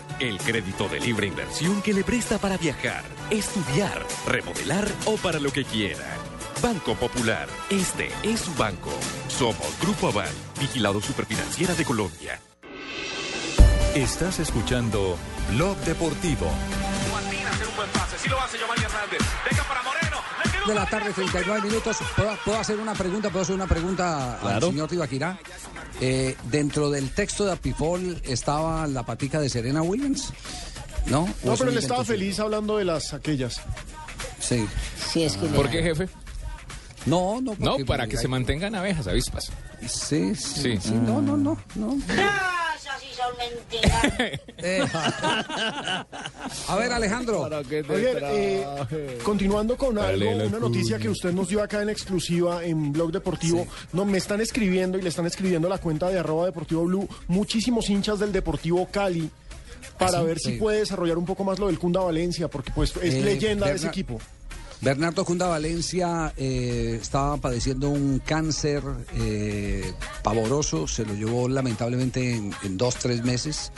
El crédito de libre inversión que le presta para viajar, estudiar, remodelar o para lo que quiera. Banco Popular, este es su banco. Somos Grupo Aval, vigilado superfinanciera de Colombia. Estás escuchando Blog Deportivo. De la tarde, 39 minutos. ¿Puedo, puedo hacer una pregunta? ¿Puedo hacer una pregunta al señor Tibaquirá? Eh, dentro del texto de Apifol estaba la patica de Serena Williams. ¿No? ¿O No, pero él estaba suyo? feliz hablando de las aquellas. Sí. Sí, es que ¿Por qué, jefe? No, no. No, porque- para que se mantengan abejas, avispas. Sí, sí. sí, no, no, no, no. Sí mentiras. Eh, [LAUGHS] A ver, Alejandro. Javier, eh, continuando con algo, una noticia que usted nos dio acá en exclusiva en Blog Deportivo. No, me están escribiendo y le están escribiendo a la cuenta de arroba Deportivo Blue muchísimos hinchas del Deportivo Cali para ¿Ah, sí? ver si Sí. puede desarrollar un poco más lo del Cunda Valencia, porque pues es Eh, leyenda de ese equipo. Bernardo Cunda Valencia eh, estaba padeciendo un cáncer eh, pavoroso, se lo llevó lamentablemente en, en dos, tres meses.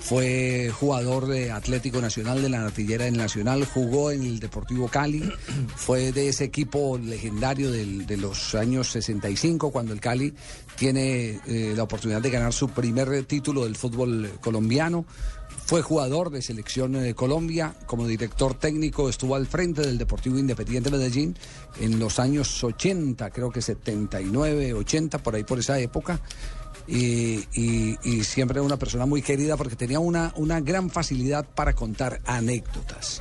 Fue jugador de Atlético Nacional de la Natillera del Nacional, jugó en el Deportivo Cali, [CLEARS THROAT] fue de ese equipo legendario del- de los años 65, cuando el Cali tiene eh, la oportunidad de ganar su primer título del fútbol colombiano. Fue jugador de selección de Colombia, como director técnico estuvo al frente del Deportivo Independiente Medellín en los años 80, creo que 79, 80, por ahí por esa época. Y siempre una persona muy querida porque tenía una, una gran facilidad para contar anécdotas.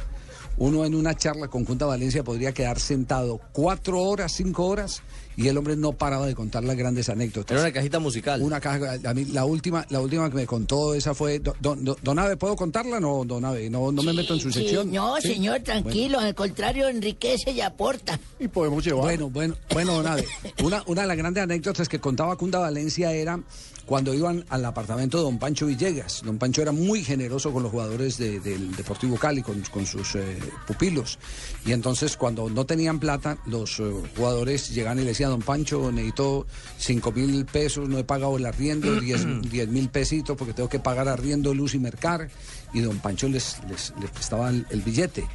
Uno en una charla con Junta Valencia podría quedar sentado cuatro horas, cinco horas, y el hombre no paraba de contar las grandes anécdotas. Era una cajita musical. Una caja, a mí, la última, la última que me contó esa fue, don, don, ¿puedo contarla? No, don Abe, no, no me meto en su Sí, sección. no, ¿Sí? señor, tranquilo, al contrario, enriquece y aporta. Y podemos llevar. Bueno, bueno, bueno, don Abe, una, una de las grandes anécdotas que contaba Cunda Valencia era cuando iban al apartamento de don Pancho Villegas. Don Pancho era muy generoso con los jugadores de- del Deportivo Cali, con, con sus eh, pupilos. Y entonces cuando no tenían plata, los eh, jugadores llegaban y le decían, don Pancho, necesito cinco mil pesos, no he pagado el arriendo, [CLEARS THROAT] diez diez mil pesitos porque tengo que pagar arriendo, luz y mercar. Y don Pancho les, les, les prestaba el- el billete.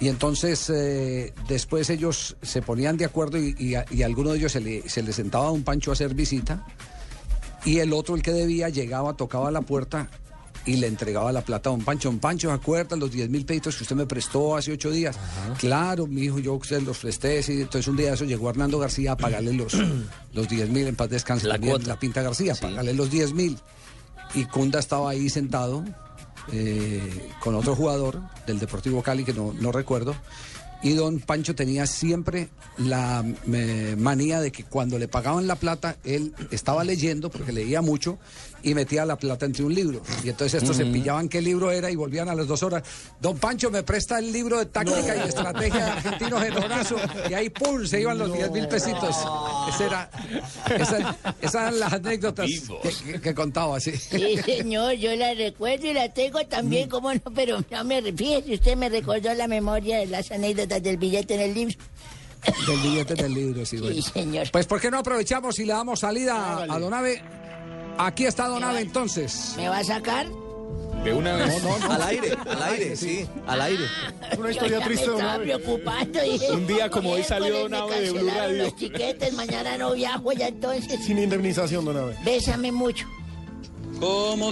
Y entonces eh, después ellos se ponían de acuerdo y, y a, y a alguno de ellos se le, se le sentaba a un Pancho a hacer visita y el otro, el que debía, llegaba, tocaba la puerta y le entregaba la plata a don Pancho. Don Pancho, ¿se acuerdan los 10 mil pesitos que usted me prestó hace ocho días? Claro, mi hijo, yo se los presté. sí. Entonces un día de eso llegó Hernando García a pagarle los, [CLEARS THROAT] los 10 mil, en paz descanse La también, cuota. la Pinta García, a pagarle los 10 mil. Y Cunda estaba ahí sentado eh, con otro jugador del Deportivo Cali, que no, no recuerdo. Y don Pancho tenía siempre la eh, manía de que cuando le pagaban la plata, él estaba leyendo, porque leía mucho, y metía la plata entre un libro. Y entonces estos se pillaban qué libro era y volvían a las dos horas. Don Pancho, me presta el libro de táctica y estrategia de argentino Genorazo. Y ahí, ¡pum!, se iban los 10 mil pesitos. Esa era, esa- esas eran las anécdotas que, que- que contaba, sí. Sí, señor, yo la recuerdo y la tengo Mm. también, como no, pero no me fíjese, usted me recordó la memoria de las anécdotas del billete en el libro. Del billete del libro, sí, bueno. señor. Pues, ¿por qué no aprovechamos y le damos salida a Don Ave? Aquí está Don Ave, entonces. ¿Me va a sacar? De una vez. Al aire, al aire, sí, al aire. Una historia triste de Me una preocupando. Dije, Un día como hoy salió miércoles me Nave de Blue Radio. los chiquetes, mañana no viajo ya entonces. Sin indemnización, don Abe. Bésame mucho.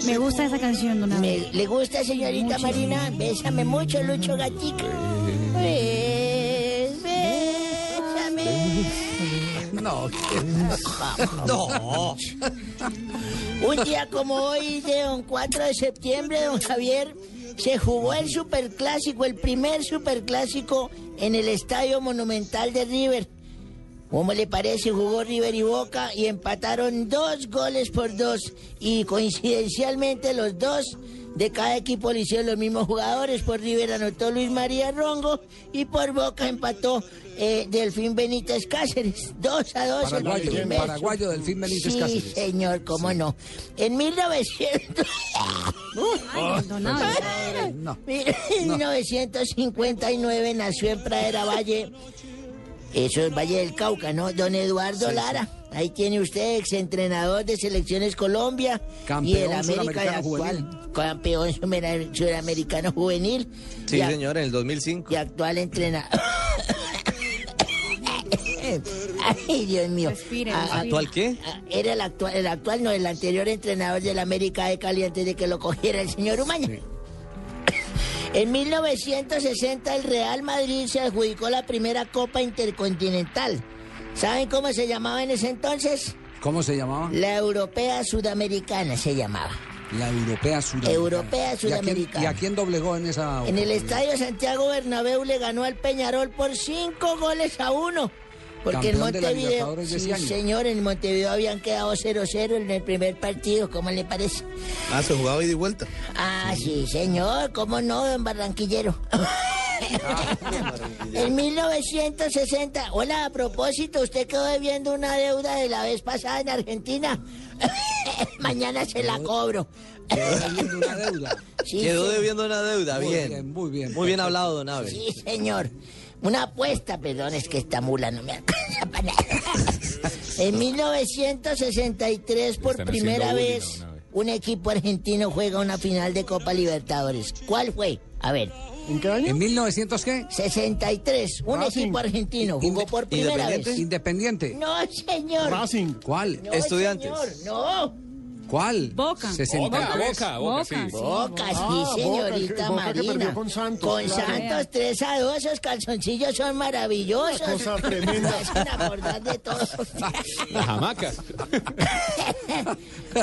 Me gusta esa canción, don. ¿Le gusta, señorita Marina? Bésame mucho, Lucho Gatica. Bes- Bésame. No, [LAUGHS] No. Un día como hoy, de don 4 de septiembre, don Javier, se jugó el superclásico, el primer superclásico en el Estadio Monumental de River. ¿Cómo le parece? Jugó River y Boca y empataron dos goles por dos. Y coincidencialmente los dos de cada equipo lo hicieron los mismos jugadores. Por River anotó Luis María Rongo y por Boca empató eh, Delfín Benítez Cáceres. Dos a dos. el Paraguayo, primer paraguayo Delfín Benítez sí, Cáceres. señor, cómo no. En 1900... [LAUGHS] No. Mire, en 1959 nació en Pradera Valle, eso es Valle del Cauca, ¿no? Don Eduardo Sí, Lara. Ahí tiene usted, exentrenador de Selecciones Colombia y Campeón el América de actual. juvenil. Campeón suramericano juvenil. Sí, y a- señor, en el 2005. Y actual entrenador. [LAUGHS] Ay, Dios mío. Ah. ¿Actual qué? Ah, Era el actual, el actual, no, el anterior entrenador del América de Cali antes de que lo cogiera el señor Umaña. En 1960 el Real Madrid se adjudicó la primera Copa Intercontinental. ¿Saben cómo se llamaba en ese entonces? ¿Cómo se llamaba? La Europea Sudamericana se llamaba. La Europea Sudamericana. Europea ¿Y a quién- Sudamericana. ¿Y a quién doblegó en esa? En el Estadio Santiago Bernabéu le ganó al Peñarol por cinco goles a uno. Porque en Montevideo, de sí, señor, en Montevideo habían quedado 0-0 en el primer partido, ¿cómo le parece? Ah, se jugaba ida y vuelta. Ah, sí, señor, ¿cómo no, don Barranquillero? [LAUGHS] en 1960, hola, a propósito, usted quedó debiendo una deuda de la vez pasada en Argentina. [LAUGHS] Mañana se la cobro. Quedó debiendo una deuda. [LAUGHS] Sí, Quedó sí. debiendo una deuda, Muy bien. bien, muy bien. Muy bien hablado, don Abe. Sí, señor. Una apuesta, perdón, es que esta mula no me alcanza [LAUGHS] para nada. En 1963, por primera bullying vez, un equipo argentino juega una final de Copa Libertadores. ¿Cuál fue? A ver. ¿En qué año? ¿En 1900 qué? 63, un Racing. equipo argentino jugó por primera vez. Independiente. No, señor. Racing. ¿Cuál? No, Estudiantes. señor, no. ¿Cuál? Boca. 63. Boca, Boca, sí. Boca, sí, Ah, señorita Boca, Boca que Marina. perdió con Santos, Con claro. Santos 3 a 2, esos calzoncillos son maravillosos. Una cosa tremenda. Me [LAUGHS] hacen acordar de todo. [LAUGHS] Las hamacas. [LAUGHS]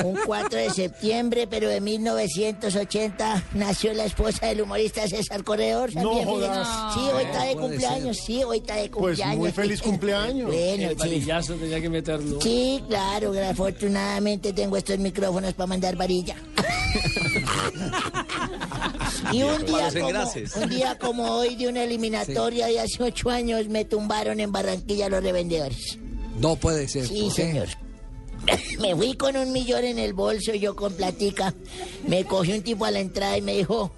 Un 4 de septiembre, pero de 1980, nació la esposa del humorista César Corredor. No ¿sabía, jodas. Miguel? Sí, hoy está de puede cumpleaños, sí, hoy está de Pues cumpleaños. muy feliz cumpleaños. Bueno, El sí. tenía que meterlo. Sí, claro, afortunadamente tengo estos micrófonos para mandar varilla. y un día, como, un día como hoy de una eliminatoria de hace ocho años me tumbaron en Barranquilla los revendedores. No puede ser. Sí, señor. [COUGHS] Me fui con un millón en el bolso, yo con platica. Me cogió un tipo a la entrada y me dijo,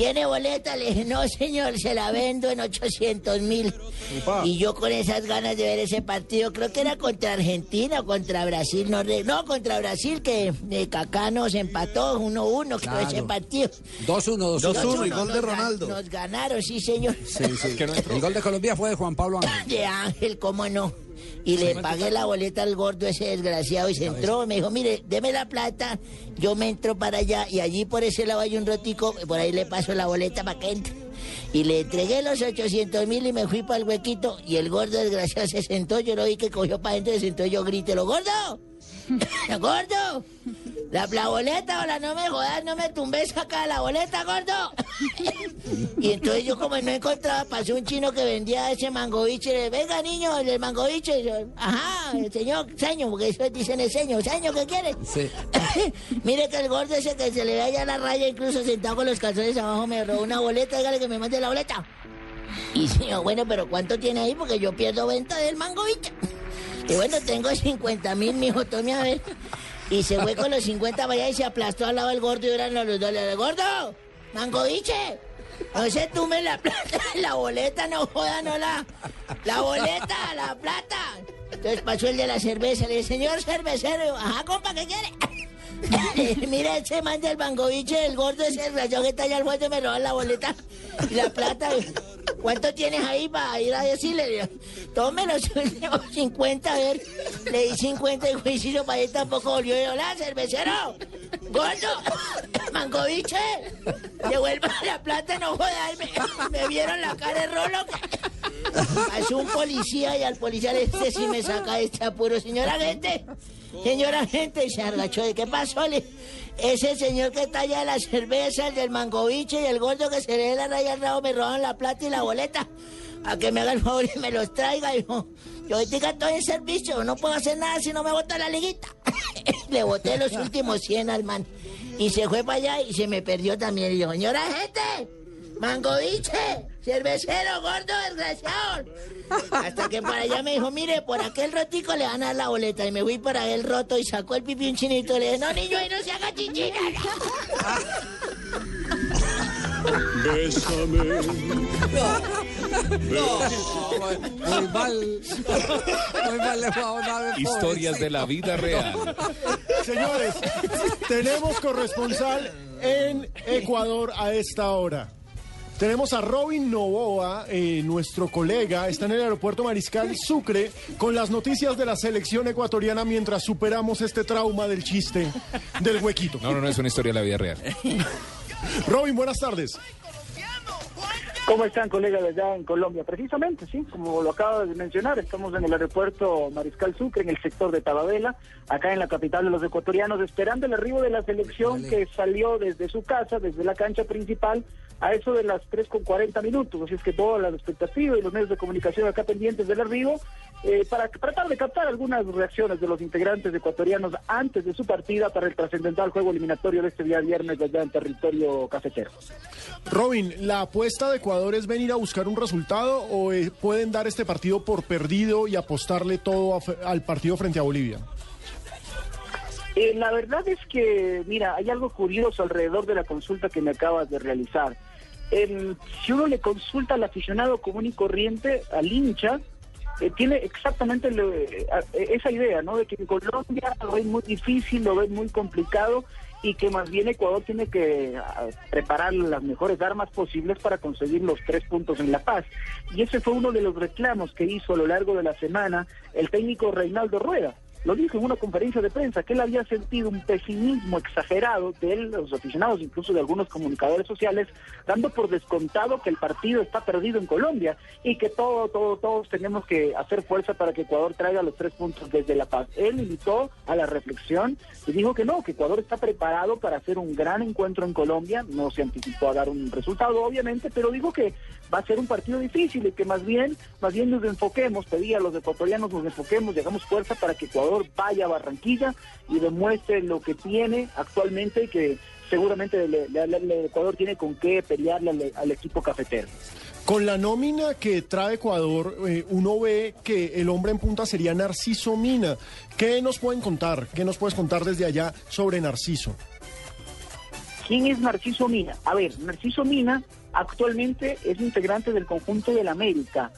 ¿tiene boleta? Le dije, no, señor, se la vendo en 800 mil. Y yo con esas ganas de ver ese partido, creo que era contra Argentina o contra Brasil, no, no contra Brasil, que eh, Kaká nos empató 1-1, creo Claro. ese partido. 2-1, 2-1. 2-1 y Nos gol de Ronaldo. Nos ganaron, sí, señor. Sí, sí. [LAUGHS] El gol de Colombia fue de Juan Pablo Ángel. De Ángel, ¿cómo no? Y le pagué la boleta al gordo ese desgraciado y se entró. Me dijo, mire, deme la plata, yo me entro para allá y allí por ese lado hay un rotico, por ahí le paso la boleta para que entre. Y le entregué los 800 mil y me fui para el huequito y el gordo desgraciado se sentó, yo lo vi que cogió para adentro y se sentó, yo grité, lo gordo, [LAUGHS] gordo, la, la boleta, ahora no me jodas, no me tumbes acá la boleta, gordo. Y entonces yo como no encontraba, pasó un chino que vendía ese mangoviche, le venga niño, el y yo, ajá, el señor seño, porque eso dicen el seño, seño, ¿qué quiere? Sí. [LAUGHS] Mire que el gordo ese que se le ve allá la raya, incluso sentado con los calzones abajo, me robó una boleta, dígale que me mande la boleta. Y señor, bueno, pero ¿cuánto tiene ahí? Porque yo pierdo venta del mangoviche. Y bueno, tengo 50 mil, mijo, tome a ver. Y se fue con los 50 para y se aplastó al lado del gordo y eran los. Le gordo, mangoviche. No se tume la plata, [LAUGHS] la boleta, no joda, no la. La boleta, la plata. Entonces pasó el de la cerveza, le dije, señor cervecero, ajá, compa, ¿qué quiere? [LAUGHS] Mira ese man del mangoviche, el gordo ese rayo que está allá al fondo me roba la boleta y la plata. ¿Cuánto tienes ahí para ir a decirle? Tómelo, [LAUGHS] 50, a ver. Le di 50 y juicio para él tampoco volvió. Yo, hola, cervecero, gordo, [COUGHS] mangoviche, devuelva la plata, no jodas. Me, me vieron la cara de rolo. Pasó un policía y al policía dice si me saca este apuro. Señora gente, señora gente, se argachó. ¿De qué pasó? Le- ese señor que está allá de la cerveza, el del mangoviche y el gordo que se le la raya al rabo me roban la plata y la boleta. A que me haga el favor y me los traiga, hijo. Yo ahorita estoy en servicio, no puedo hacer nada si no me bota la liguita. [LAUGHS] Le boté los últimos 100 al man. Y se fue para allá y se me perdió también. Y yo, señora gente, mangoviche, cervecero, gordo, desgraciado. [LAUGHS] Hasta que para allá me dijo, mire, por aquel rotico le van a dar la boleta. Y me fui por aquel roto y sacó el pipí un chinito. Le dije, no, niño, ahí no se haga chichina. [LAUGHS] Bésame. Muy mal. Muy mal le fue Historias de la vida real. Señores, tenemos corresponsal en Ecuador a esta hora. Tenemos a Robin Novoa, eh, nuestro colega, está en el aeropuerto Mariscal Sucre con las noticias de la selección ecuatoriana mientras superamos este trauma del chiste del huequito. No, no, no es una historia de la vida real. Robin, buenas tardes. ¿Cómo están, colegas de allá en Colombia? Precisamente, sí, como lo acaba de mencionar, estamos en el aeropuerto Mariscal Sucre, en el sector de Tababela, acá en la capital de los ecuatorianos, esperando el arribo de la selección que salió desde su casa, desde la cancha principal, a eso de las 3 con 40 minutos. Así es que todas las expectativas y los medios de comunicación acá pendientes del arribo, eh, para tratar de captar algunas reacciones de los integrantes ecuatorianos antes de su partida para el trascendental juego eliminatorio de este día viernes allá en territorio cafetero. Robin, ¿la apuesta de Ecuador es venir a buscar un resultado o eh, pueden dar este partido por perdido y apostarle todo a al partido frente a Bolivia? Eh, la verdad es que, mira, hay algo curioso alrededor de la consulta que me acabas de realizar. Em, si uno le consulta al aficionado común y corriente, al hincha, eh, tiene exactamente esa idea, ¿no? De que en Colombia lo ven muy difícil, lo ven muy complicado y que más bien Ecuador tiene que ah, preparar las mejores armas posibles para conseguir los tres puntos en La Paz. Y ese fue uno de los reclamos que hizo a lo largo de la semana el técnico Reinaldo Rueda. Lo dijo en una conferencia de prensa que él había sentido un pesimismo exagerado de él, los aficionados, incluso de algunos comunicadores sociales, dando por descontado que el partido está perdido en Colombia y que todo, todo, todos tenemos que hacer fuerza para que Ecuador traiga los tres puntos desde La Paz. Él invitó a la reflexión y dijo que no, que Ecuador está preparado para hacer un gran encuentro en Colombia. No se anticipó a dar un resultado, obviamente, pero dijo que va a ser un partido difícil y que más bien, más bien nos enfoquemos, pedía a los ecuatorianos nos enfoquemos, llegamos fuerza para que Ecuador vaya a Barranquilla y demuestre lo que tiene actualmente y que seguramente el Ecuador tiene con qué pelearle al, al equipo cafetero. Con la nómina que trae Ecuador, eh, uno ve que el hombre en punta sería Narciso Mina. ¿Qué nos pueden contar? ¿Qué nos puedes contar desde allá sobre Narciso? ¿Quién es Narciso Mina? A ver, Narciso Mina actualmente es integrante del conjunto del América,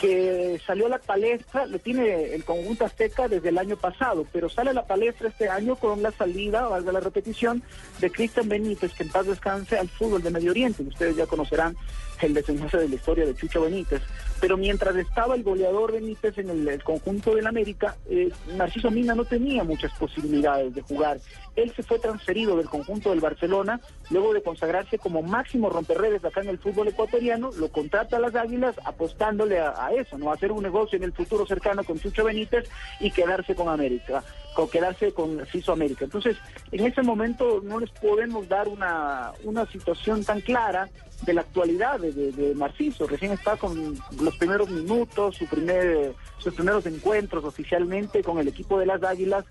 que salió a la palestra, lo tiene el conjunto azteca desde el año pasado, pero sale a la palestra este año con la salida, valga la repetición, de Cristian Benítez, que en paz descanse al fútbol de Medio Oriente. Ustedes ya conocerán el desenlace de la historia de Chucho Benítez. Pero mientras estaba el goleador Benítez en el, conjunto del América, eh, Narciso Mina no tenía muchas posibilidades de jugar. Él se fue transferido del conjunto del Barcelona, luego de consagrarse como máximo romperredes acá en el fútbol ecuatoriano, lo contrata a las Águilas apostándole a, a eso, ¿no? A hacer un negocio en el futuro cercano con Chucho Benítez y quedarse con América, con quedarse con América. Entonces, en ese momento no les podemos dar una, una situación tan clara de la actualidad de, de, de Narciso. Recién está con los primeros minutos, su primer, sus primeros encuentros oficialmente con el equipo de las Águilas.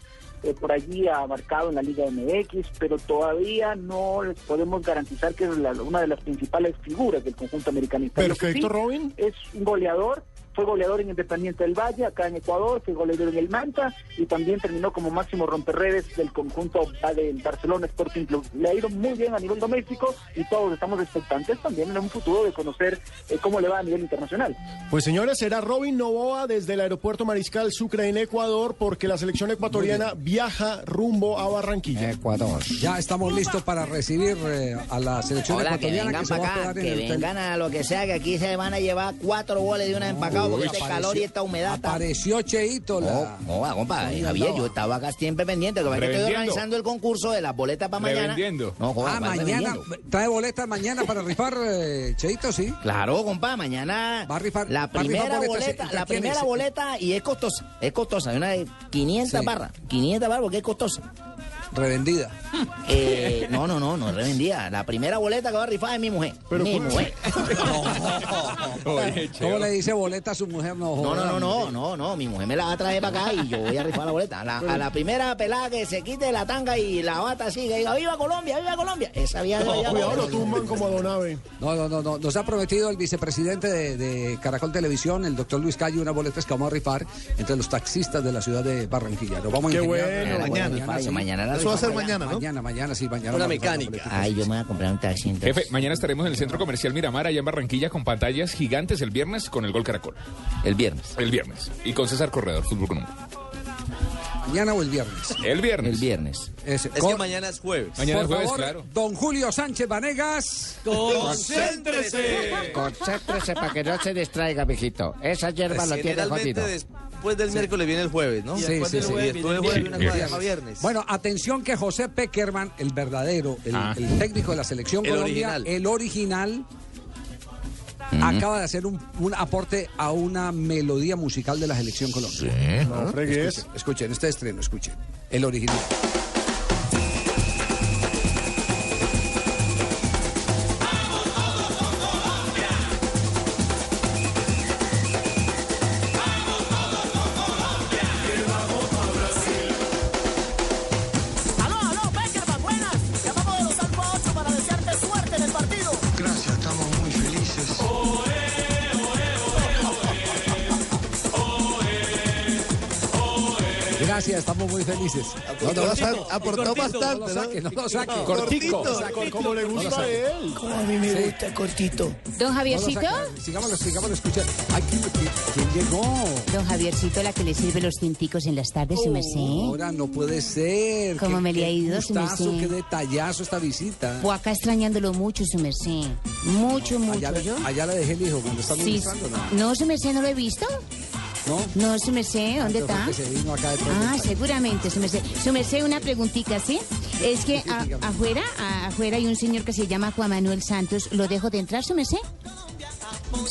eh, por allí ha marcado en la Liga MX, pero todavía no les podemos garantizar que es la- una de las principales figuras del conjunto americanista. Perfecto, sí Robin. Es un goleador fue goleador en Independiente del Valle, acá en Ecuador, fue goleador en el Manta y también terminó como máximo romperredes del conjunto del Barcelona Sporting Club. Le ha ido muy bien a nivel doméstico y todos estamos expectantes también en un futuro de conocer eh, cómo le va a nivel internacional. Pues señores, será Robin Novoa desde el aeropuerto Mariscal Sucre en Ecuador porque la selección ecuatoriana viaja rumbo a Barranquilla. Ecuador. Ya estamos listos para recibir eh, a la selección Hola, que ecuatoriana vengan se va a para acá, quedar en que el hotel. vengan a lo que sea, que aquí se van a llevar cuatro boles de una porque este apareció- calor y esta humedad. Apareció Cheito. La... No, no, compa, ¿Dónde Javier, andaba? yo estaba acá siempre pendiente, que estoy organizando el concurso de las boletas para mañana. Revendiendo. No, Ah, trae boletas mañana para rifar, eh, Cheito, sí. Claro, compa, mañana Va a rifar, la rifar primera boleta, ¿entre la primera boleta y es costosa, es costosa, hay una de 500 Sí. barras, 500 barras porque es costosa. Revendida. Eh, no, no, no, no es revendida. La primera boleta que va a rifar es mi mujer. mi mujer. [LAUGHS] ¿Cómo le dice boleta a su mujer? No, No, no, no, no, no, no, mi mujer me la va a traer para acá y yo voy a rifar la boleta. A la, a la primera pelada que se quite la tanga y la bata así, que diga, ¡Viva Colombia, viva Colombia! Esa vieja No, cuidado, lo tumban como a Donave. No, no, no, no. Nos ha prometido el vicepresidente de, de Caracol Televisión, el doctor Luis Calle, unas boletas que vamos a rifar entre los taxistas de la ciudad de Barranquilla. Nos vamos a Qué bueno, Mañana, mañana, sí. mañana la Eso va a ser rifamos. mañana, ¿no? Mañana, mañana, sí, mañana. Una mecánica. Ay, yo me voy a comprar un taxi entonces. Jefe, mañana estaremos en el Centro Comercial Miramar, allá en Barranquilla, con pantallas gigantes el viernes con el Gol Caracol. El viernes. El viernes. Y con César Corredor, Fútbol Colombo. ¿Mañana o el viernes? El viernes. El viernes. Es, Es que mañana es jueves. Mañana Por es jueves, favor, claro. Don Julio Sánchez Vanegas. ¡Concéntrese! Concéntrese para que no se distraiga, mijito. Esa hierba lo tiene jodido. Después del miércoles viene el jueves, ¿no? Sí, sí, sí. Después del jueves viene Sí, cosa viernes. llama viernes. Bueno, atención que José Peckerman, el verdadero, el, Ah. el técnico de la selección El Colombia, original. el original, acaba de hacer un, un aporte a una melodía musical de la selección Colombia. No fregues. Escuchen, escuchen, este estreno, escuchen. El original. Aportó bastante, aportó bastante, No lo saque, no lo saque. Cortico, No lo saque. co- como le gusta a saque. él. Como a mí me gusta cortito. Don Javiercito. Sigámoslo, sigámoslo. Ay, ¿quién, quién- quién llegó? Don Javiercito, la que le sirve los tinticos en las tardes, su merced. Ahora no puede ser. ¿Cómo Qué- me le ha ido, su gustazo, merced? Qué detallazo esta visita. O acá extrañándolo mucho, su merced. Mucho, mucho, Allá, le- ¿yo? allá le dejé el hijo cuando estaba Sí. ¿no? No, su merced, ¿no lo he visto? ¿No? No, su merced, ¿dónde está? se vino acá de pronto. Ah, seguramente, su merced. Su merced, una preguntita, ¿sí? Es que a- afuera, a- afuera hay un señor que se llama Juan Manuel Santos. ¿Lo dejo de entrar, su merced?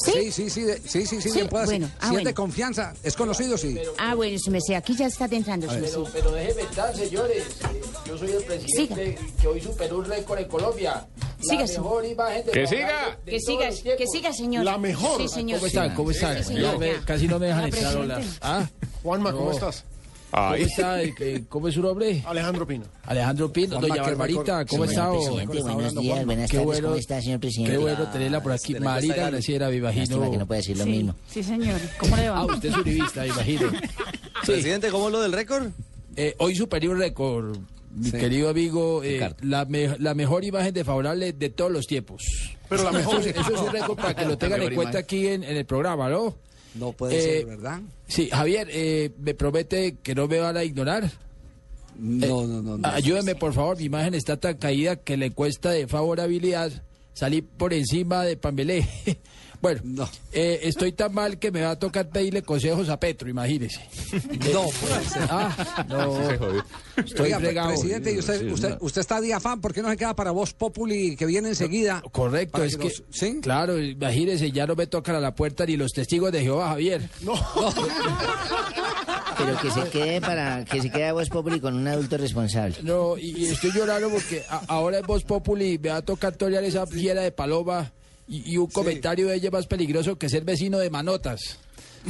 Sí, sí, sí, de- sí, sí, sí, Sí, bien puede ser. bueno, ah, si es de confianza, es conocido, sí. Ah, bueno, su merced, aquí ya está entrando, su merced. Pero déjeme entrar, señores. Yo soy el presidente que hoy superó un récord en Colombia. La Siga, sí. mejor imagen de Que siga. de Que siga, que siga, señor. La mejor. Sí, señor. ¿Cómo están? ¿Cómo están? Sí, señor. Ya me- casi no me dejan La entrar. Hola. ¿Ah? Juanma, ¿cómo estás? ¿Cómo está? ¿Cómo es su nombre? Alejandro Pino. Alejandro Pino, doña Barbarita. ¿cómo está? Presidente, buenos días, buenas Qué tardes, bueno, ¿cómo está, señor presidente? Qué bueno tenerla por aquí. Marina Graciela, me imagino. que no puede decir lo Sí, mismo. sí, señor. ¿Cómo le va? [LAUGHS] Ah, usted es uribista, me imagino. [LAUGHS] Presidente, ¿cómo lo del récord? Eh, hoy superé un récord, mi Sí. querido amigo, eh, la, me- la mejor imagen de favorable de todos los tiempos. Pero la mejor. Eso, es- eso es un récord para que lo tengan en cuenta aquí en, en el programa, ¿no? No puede Eh, ser, ¿verdad? Sí, Javier, eh, me promete que no me van a ignorar. No, no, no. no. Ayúdeme, por favor, mi imagen está tan caída que la encuesta de favorabilidad salí por encima de Pambelé. [LAUGHS] Bueno, No. eh, estoy tan mal que me va a tocar pedirle consejos a Petro, imagínese. [LAUGHS] No puede ser. [LAUGHS] Ah, no. Estoy Oiga, fregado. presidente, y usted, usted, no. usted está de afán, ¿por qué no se queda para Voz Populi que viene enseguida? Correcto, es que, ¿Sí? claro, imagínese, ya no me tocan a la puerta ni los testigos de Jehová, Javier. [LAUGHS] Pero que se quede para que se quede a Voz Populi con un adulto responsable. No, y, y estoy llorando porque a- ahora en Voz Populi me va a tocar torear esa fiera de paloma y, y un comentario de ella más peligroso que ser vecino de manotas. [LAUGHS]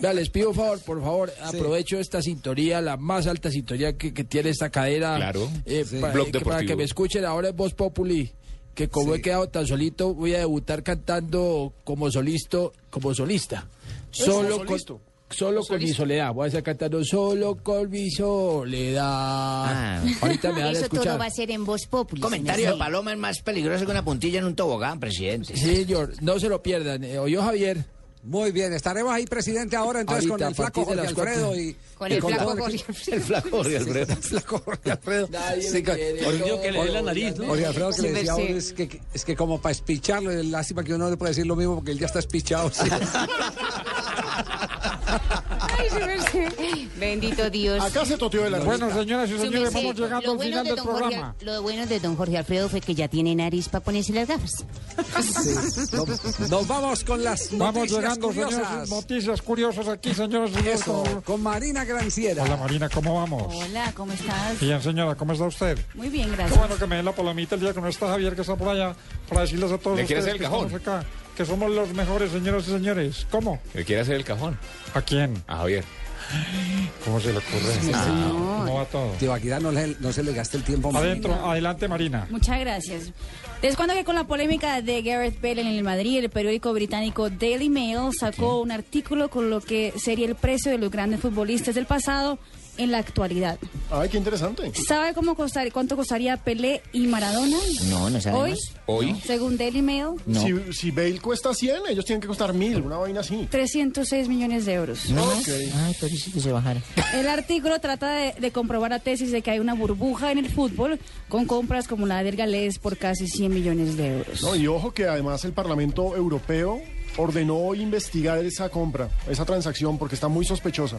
Vea, les pido un favor, por favor, aprovecho esta sintonía, la más alta sintonía que, que tiene esta cadena. Claro. eh, Sí. para, Blog que, para que me escuchen ahora en Voz Populi. que como he quedado tan solito, voy a debutar cantando como solista, como solista. Solo con, solisto. Solo con mi soledad. Voy a estar cantando solo con mi soledad. Ahorita me van a Eso todo escuchar. va a ser en voz popular. Comentario de Paloma es más peligroso que una puntilla en un tobogán, presidente. Sí, señor, no se lo pierdan. Eh, ¿Oyó Javier? Muy bien, estaremos ahí, presidente, ahora entonces Ahorita, con el flaco Jorge Alfredo y... Con y el flaco todo Jorge. Alfredo. El flaco Jorge Alfredo. El flaco Jorge Alfredo. Nadie Sí, quiere. Que le dé la nariz, ¿no? Jorge Alfredo que Sí, le decía a uno es que, es que como para espicharlo, es lástima que uno no le puede decir lo mismo porque él ya está espichado. [LAUGHS] Ay. Bendito Dios. Acá se toteó de la Bueno, señoras y señores, vamos llegando al bueno final de del don Jorge- programa. lo bueno de don Jorge Alfredo fue que ya tiene nariz para ponerse las gafas. Sí. Nos, nos vamos con las Vamos noticias llegando, curiosas. señores, noticias curiosas aquí, señores. y señores, con- con Marina Granciera. Hola, Marina, ¿cómo vamos? Hola, ¿cómo estás? Bien, señora, ¿cómo está usted? Muy bien, Qué gracias. bueno que me den la palomita el día que no está Javier, que está por allá, para decirles a todos ¿Le ustedes el que cajón? estamos acá, que somos los mejores, señoras y señores. ¿Cómo? ¿Le quiere hacer el cajón? ¿A quién? A Javier. ¿Cómo se le ocurre? Ah. ¿Cómo va todo? Tibaquirá, no, le- no se le gaste el tiempo. Marina. Adentro, adelante, Marina. Muchas gracias. Les cuento que con la polémica de Gareth Bale en el Madrid, el periódico británico Daily Mail sacó un artículo con lo que sería el precio de los grandes futbolistas del pasado en la actualidad. Ay, qué interesante. ¿Sabe cómo costar, cuánto costaría Pelé y Maradona? No, no Hoy, sabemos. Hoy. según Daily Mail, Si, si Bale cuesta 100, ellos tienen que costar 1000, una vaina así. 306 millones de euros. No, Ok. Ay, pero sí que se bajara. [LAUGHS] El artículo trata de, de comprobar la tesis de que hay una burbuja en el fútbol con compras como la del Galés por casi 100 millones de euros. No, y ojo que además el Parlamento Europeo ordenó investigar esa compra, esa transacción, porque está muy sospechosa.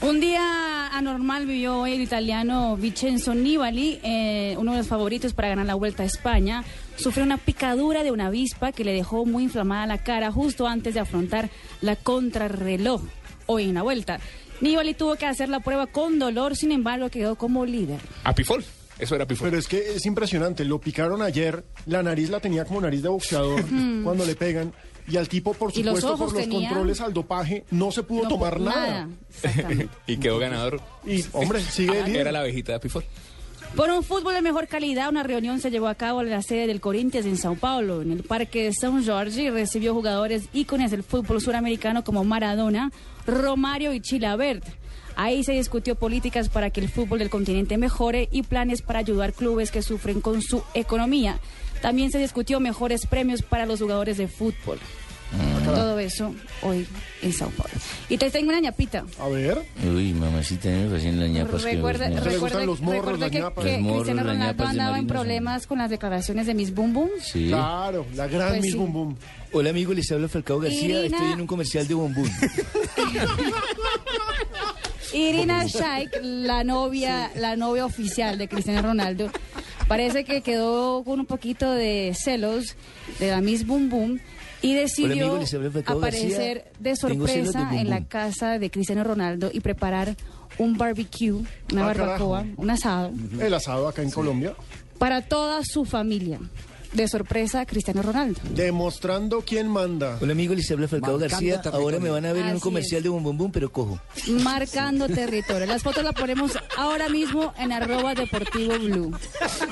Un día anormal vivió hoy el italiano Vincenzo Nibali, eh, uno de los favoritos para ganar la Vuelta a España. Sufrió una picadura de una avispa que le dejó muy inflamada la cara justo antes de afrontar la contrarreloj hoy en la Vuelta. Nibali tuvo que hacer la prueba con dolor, sin embargo quedó como líder. A Pifol. Eso era Pifol. Pero es que es impresionante, lo picaron ayer, la nariz la tenía como nariz de boxeador cuando le pegan, y al tipo, por los supuesto, por los tenía- controles al dopaje, no se pudo No, tomar nada. [LAUGHS] Y quedó ganador. Y, hombre, sigue el líder. Era la abejita de Pifol. Por un fútbol de mejor calidad, una reunión se llevó a cabo en la sede del Corinthians en Sao Paulo, en el Parque de São Jorge, y recibió jugadores ícones del fútbol suramericano como Maradona, Romario y Chilabert. Ahí se discutió políticas para que el fútbol del continente mejore y planes para ayudar clubes que sufren con su economía. También se discutió mejores premios para los jugadores de fútbol. Todo eso hoy en Sao Paulo. Y te tengo una ñapita. A ver. Uy, mamacita, me recién la ñapas que Recuerda, le recuerda- los morros, recuerda las que, ñapas. que Los morros, Cristiano las Ronaldo andaba en problemas con las declaraciones de Miss Boom Boom. Sí. Claro, la gran Pues Miss sí. Boom Boom. Hola amigo, les habla Falcao García, Irina. estoy en un comercial de Bombún. [LAUGHS] Irina Shayk, la novia, la novia oficial de Cristiano Ronaldo, parece que quedó con un poquito de celos de la Miss Boom Boom y decidió aparecer de sorpresa en la casa de Cristiano Ronaldo y preparar un barbecue, una Ah, barbacoa, carajo. un asado El asado acá en Colombia. para toda su familia. De sorpresa a Cristiano Ronaldo. Demostrando quién manda. Hola amigo, les habla Falcao Marcando García, territorio. ahora me van a ver en un comercial es. de Bombón Boom, pero cojo. Marcando territorio. Las fotos las ponemos ahora mismo en arroba deportivo blue.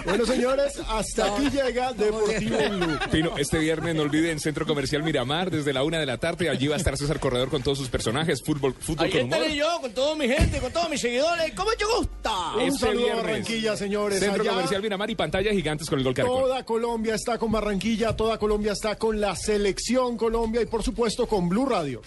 Bueno, señores, hasta aquí llega Deportivo Blue. Pino, este viernes no olviden Centro Comercial Miramar desde la una de la tarde. Allí va a estar César Corredor con todos sus personajes. Fútbol, fútbol Ahí con humor. estaré yo con toda mi gente, con todos mis seguidores. ¿Cómo te gusta? Un Este saludo a. Barranquilla, señores. Centro Allá Comercial Miramar y pantalla gigantes con el gol Caracol. Toda Está con Barranquilla, toda Colombia está con la selección Colombia y por supuesto con Blue Radio.